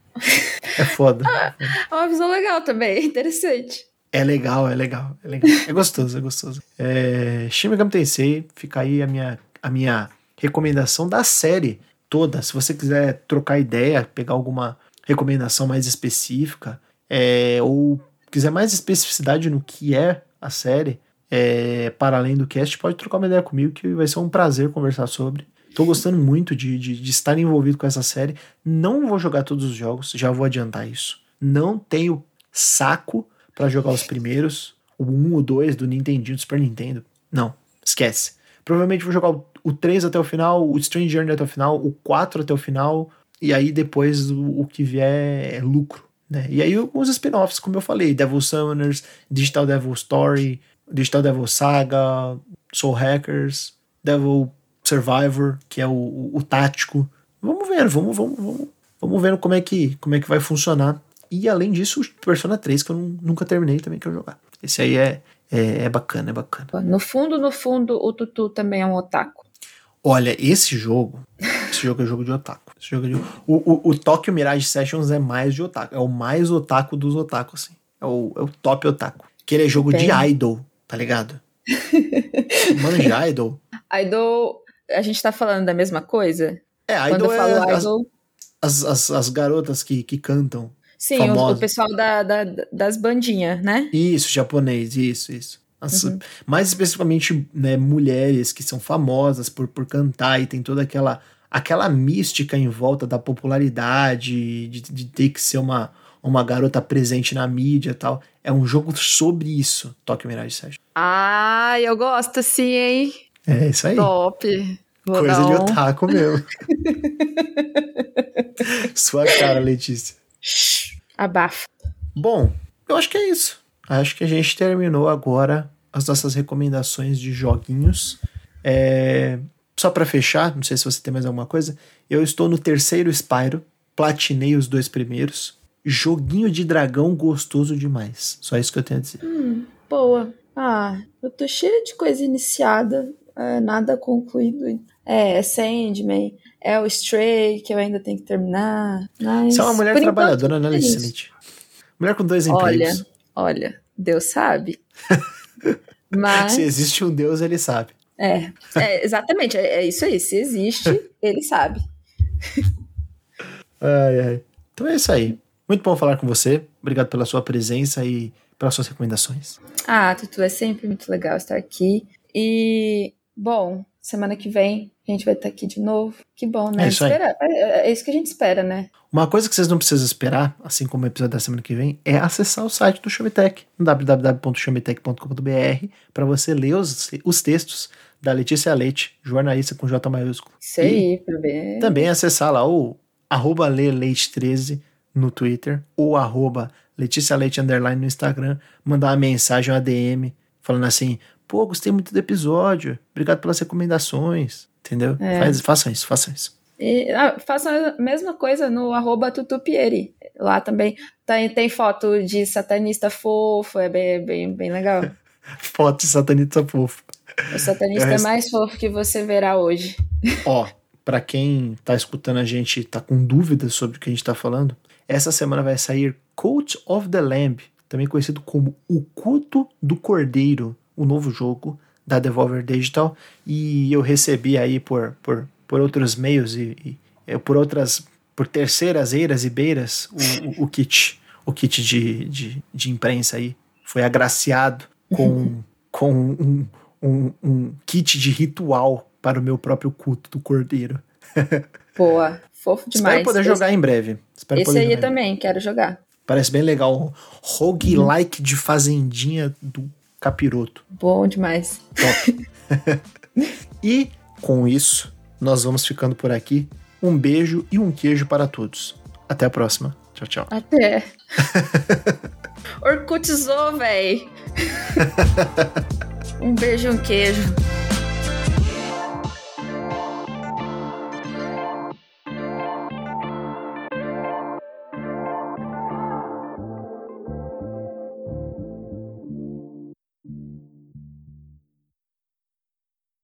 É foda. é uma visão legal também, interessante. É legal, é legal, é legal. É gostoso, é gostoso. É, Shin Megami Tensei, fica aí a minha, a minha recomendação da série toda. Se você quiser trocar ideia, pegar alguma recomendação mais específica, é, ou quiser mais especificidade no que é a série, é, para além do cast, pode trocar uma ideia comigo que vai ser um prazer conversar sobre. Tô gostando muito de, de, de estar envolvido com essa série. Não vou jogar todos os jogos, já vou adiantar isso. Não tenho saco para jogar os primeiros, o 1, o 2 do Nintendinho, do Super Nintendo. Não, esquece. Provavelmente vou jogar o, 3 até o final, o Strange Journey até o final, o 4 até o final, e aí depois o, o que vier é lucro. Né? E aí os spin-offs, como eu falei, Devil Summoners, Digital Devil Story, Digital Devil Saga, Soul Hackers, Devil Survivor, que é o, o, o tático. Vamos ver, vamos, vamos, vamos, vamos vendo como é que, como é que vai funcionar e além disso, o Persona 3, que eu nunca terminei também que eu jogar. Esse aí é, é, é, bacana, é bacana. No fundo, no fundo, o Tutu também é um otaku. Olha, esse jogo. Esse jogo é jogo de otaku. Esse jogo é de, o, o, o Tokyo Mirage Sessions é mais de otaku. É o mais otaku dos otaku, assim. É o, é o top otaku. Que ele é jogo de idol, tá ligado? Manja idol. Idol. A gente tá falando da mesma coisa? É, idol Quando eu falo é idol... As, as, as garotas que, que cantam. Sim, o, o, pessoal da, da, das bandinhas, né? Isso, japonês, isso, isso. As, uhum. Mais especificamente né, mulheres que são famosas por, por cantar e tem toda aquela, aquela mística em volta da popularidade, de, de ter que ser uma, uma garota presente na mídia e tal. É um jogo sobre isso, Tokyo Mirage Session. Ah, eu gosto sim, hein? É isso aí. Top. Vou Coisa de otaku mesmo. Sua cara, Letícia. Abafa. Bom, eu acho que é isso. Acho que a gente terminou agora as nossas recomendações de joguinhos. É... Só para fechar, não sei se você tem mais alguma coisa. Eu estou no terceiro Spyro, platinei os dois primeiros. Joguinho de dragão gostoso demais. Só isso que eu tenho a dizer. Hum, boa. Ah, eu tô cheia de coisa iniciada, é, nada concluído. É, Sandman, é o Stray, que eu ainda tenho que terminar. Mas, Você é uma mulher trabalhadora, né, Licite? Mulher com dois empregos. Olha, olha, Deus sabe. mas... Se existe um Deus, ele sabe. É, é exatamente, é, é, isso aí. Se existe, ele sabe. ai, ai. Então é isso aí. Muito bom falar com você. Obrigado pela sua presença e pelas suas recomendações. Ah, Tutu, é sempre muito legal estar aqui. E, bom, semana que vem a gente vai estar aqui de novo. Que bom, né? É isso, é, é isso que a gente espera, né? Uma coisa que vocês não precisam esperar, assim como o episódio da semana que vem, é acessar o site do Showmetech, www.showmetech.com.br, para você ler os, os textos da Letícia Leite, jornalista com J maiúsculo. Isso aí, ver. Também acessar lá o arroba leleite13 no Twitter, ou arroba Letícia Leite underline no Instagram, mandar uma mensagem, uma DM, falando assim, pô, gostei muito do episódio, obrigado pelas recomendações. Entendeu? É. Faz, façam isso, façam isso. E, ah, façam a mesma coisa no arroba tutupieri. Lá também tem, tem foto de satanista fofo, é bem, bem, bem legal. foto de satanista fofo. O satanista é mais fofo que você verá hoje. Ó, para quem tá escutando a gente tá com dúvidas sobre o que a gente tá falando, essa semana vai sair Cult of the Lamb, também conhecido como O Culto do Cordeiro, o novo jogo da Devolver Digital. E eu recebi aí por, por, por outros meios e, e é, por outras por terceiras eiras e beiras o, o, o kit o kit de, de, de, imprensa aí. Foi agraciado com, com um, um, um kit de ritual para o meu próprio culto do cordeiro. Boa, fofo demais. Espero poder esse, jogar em breve. Espero esse aí também, quero jogar. Parece bem legal. Roguelike de fazendinha do capiroto. Bom demais. Top. e com isso, nós vamos ficando por aqui. Um beijo e um queijo para todos. Até a próxima. Tchau, tchau. Até. Orkutizou, véi. um beijo e um queijo.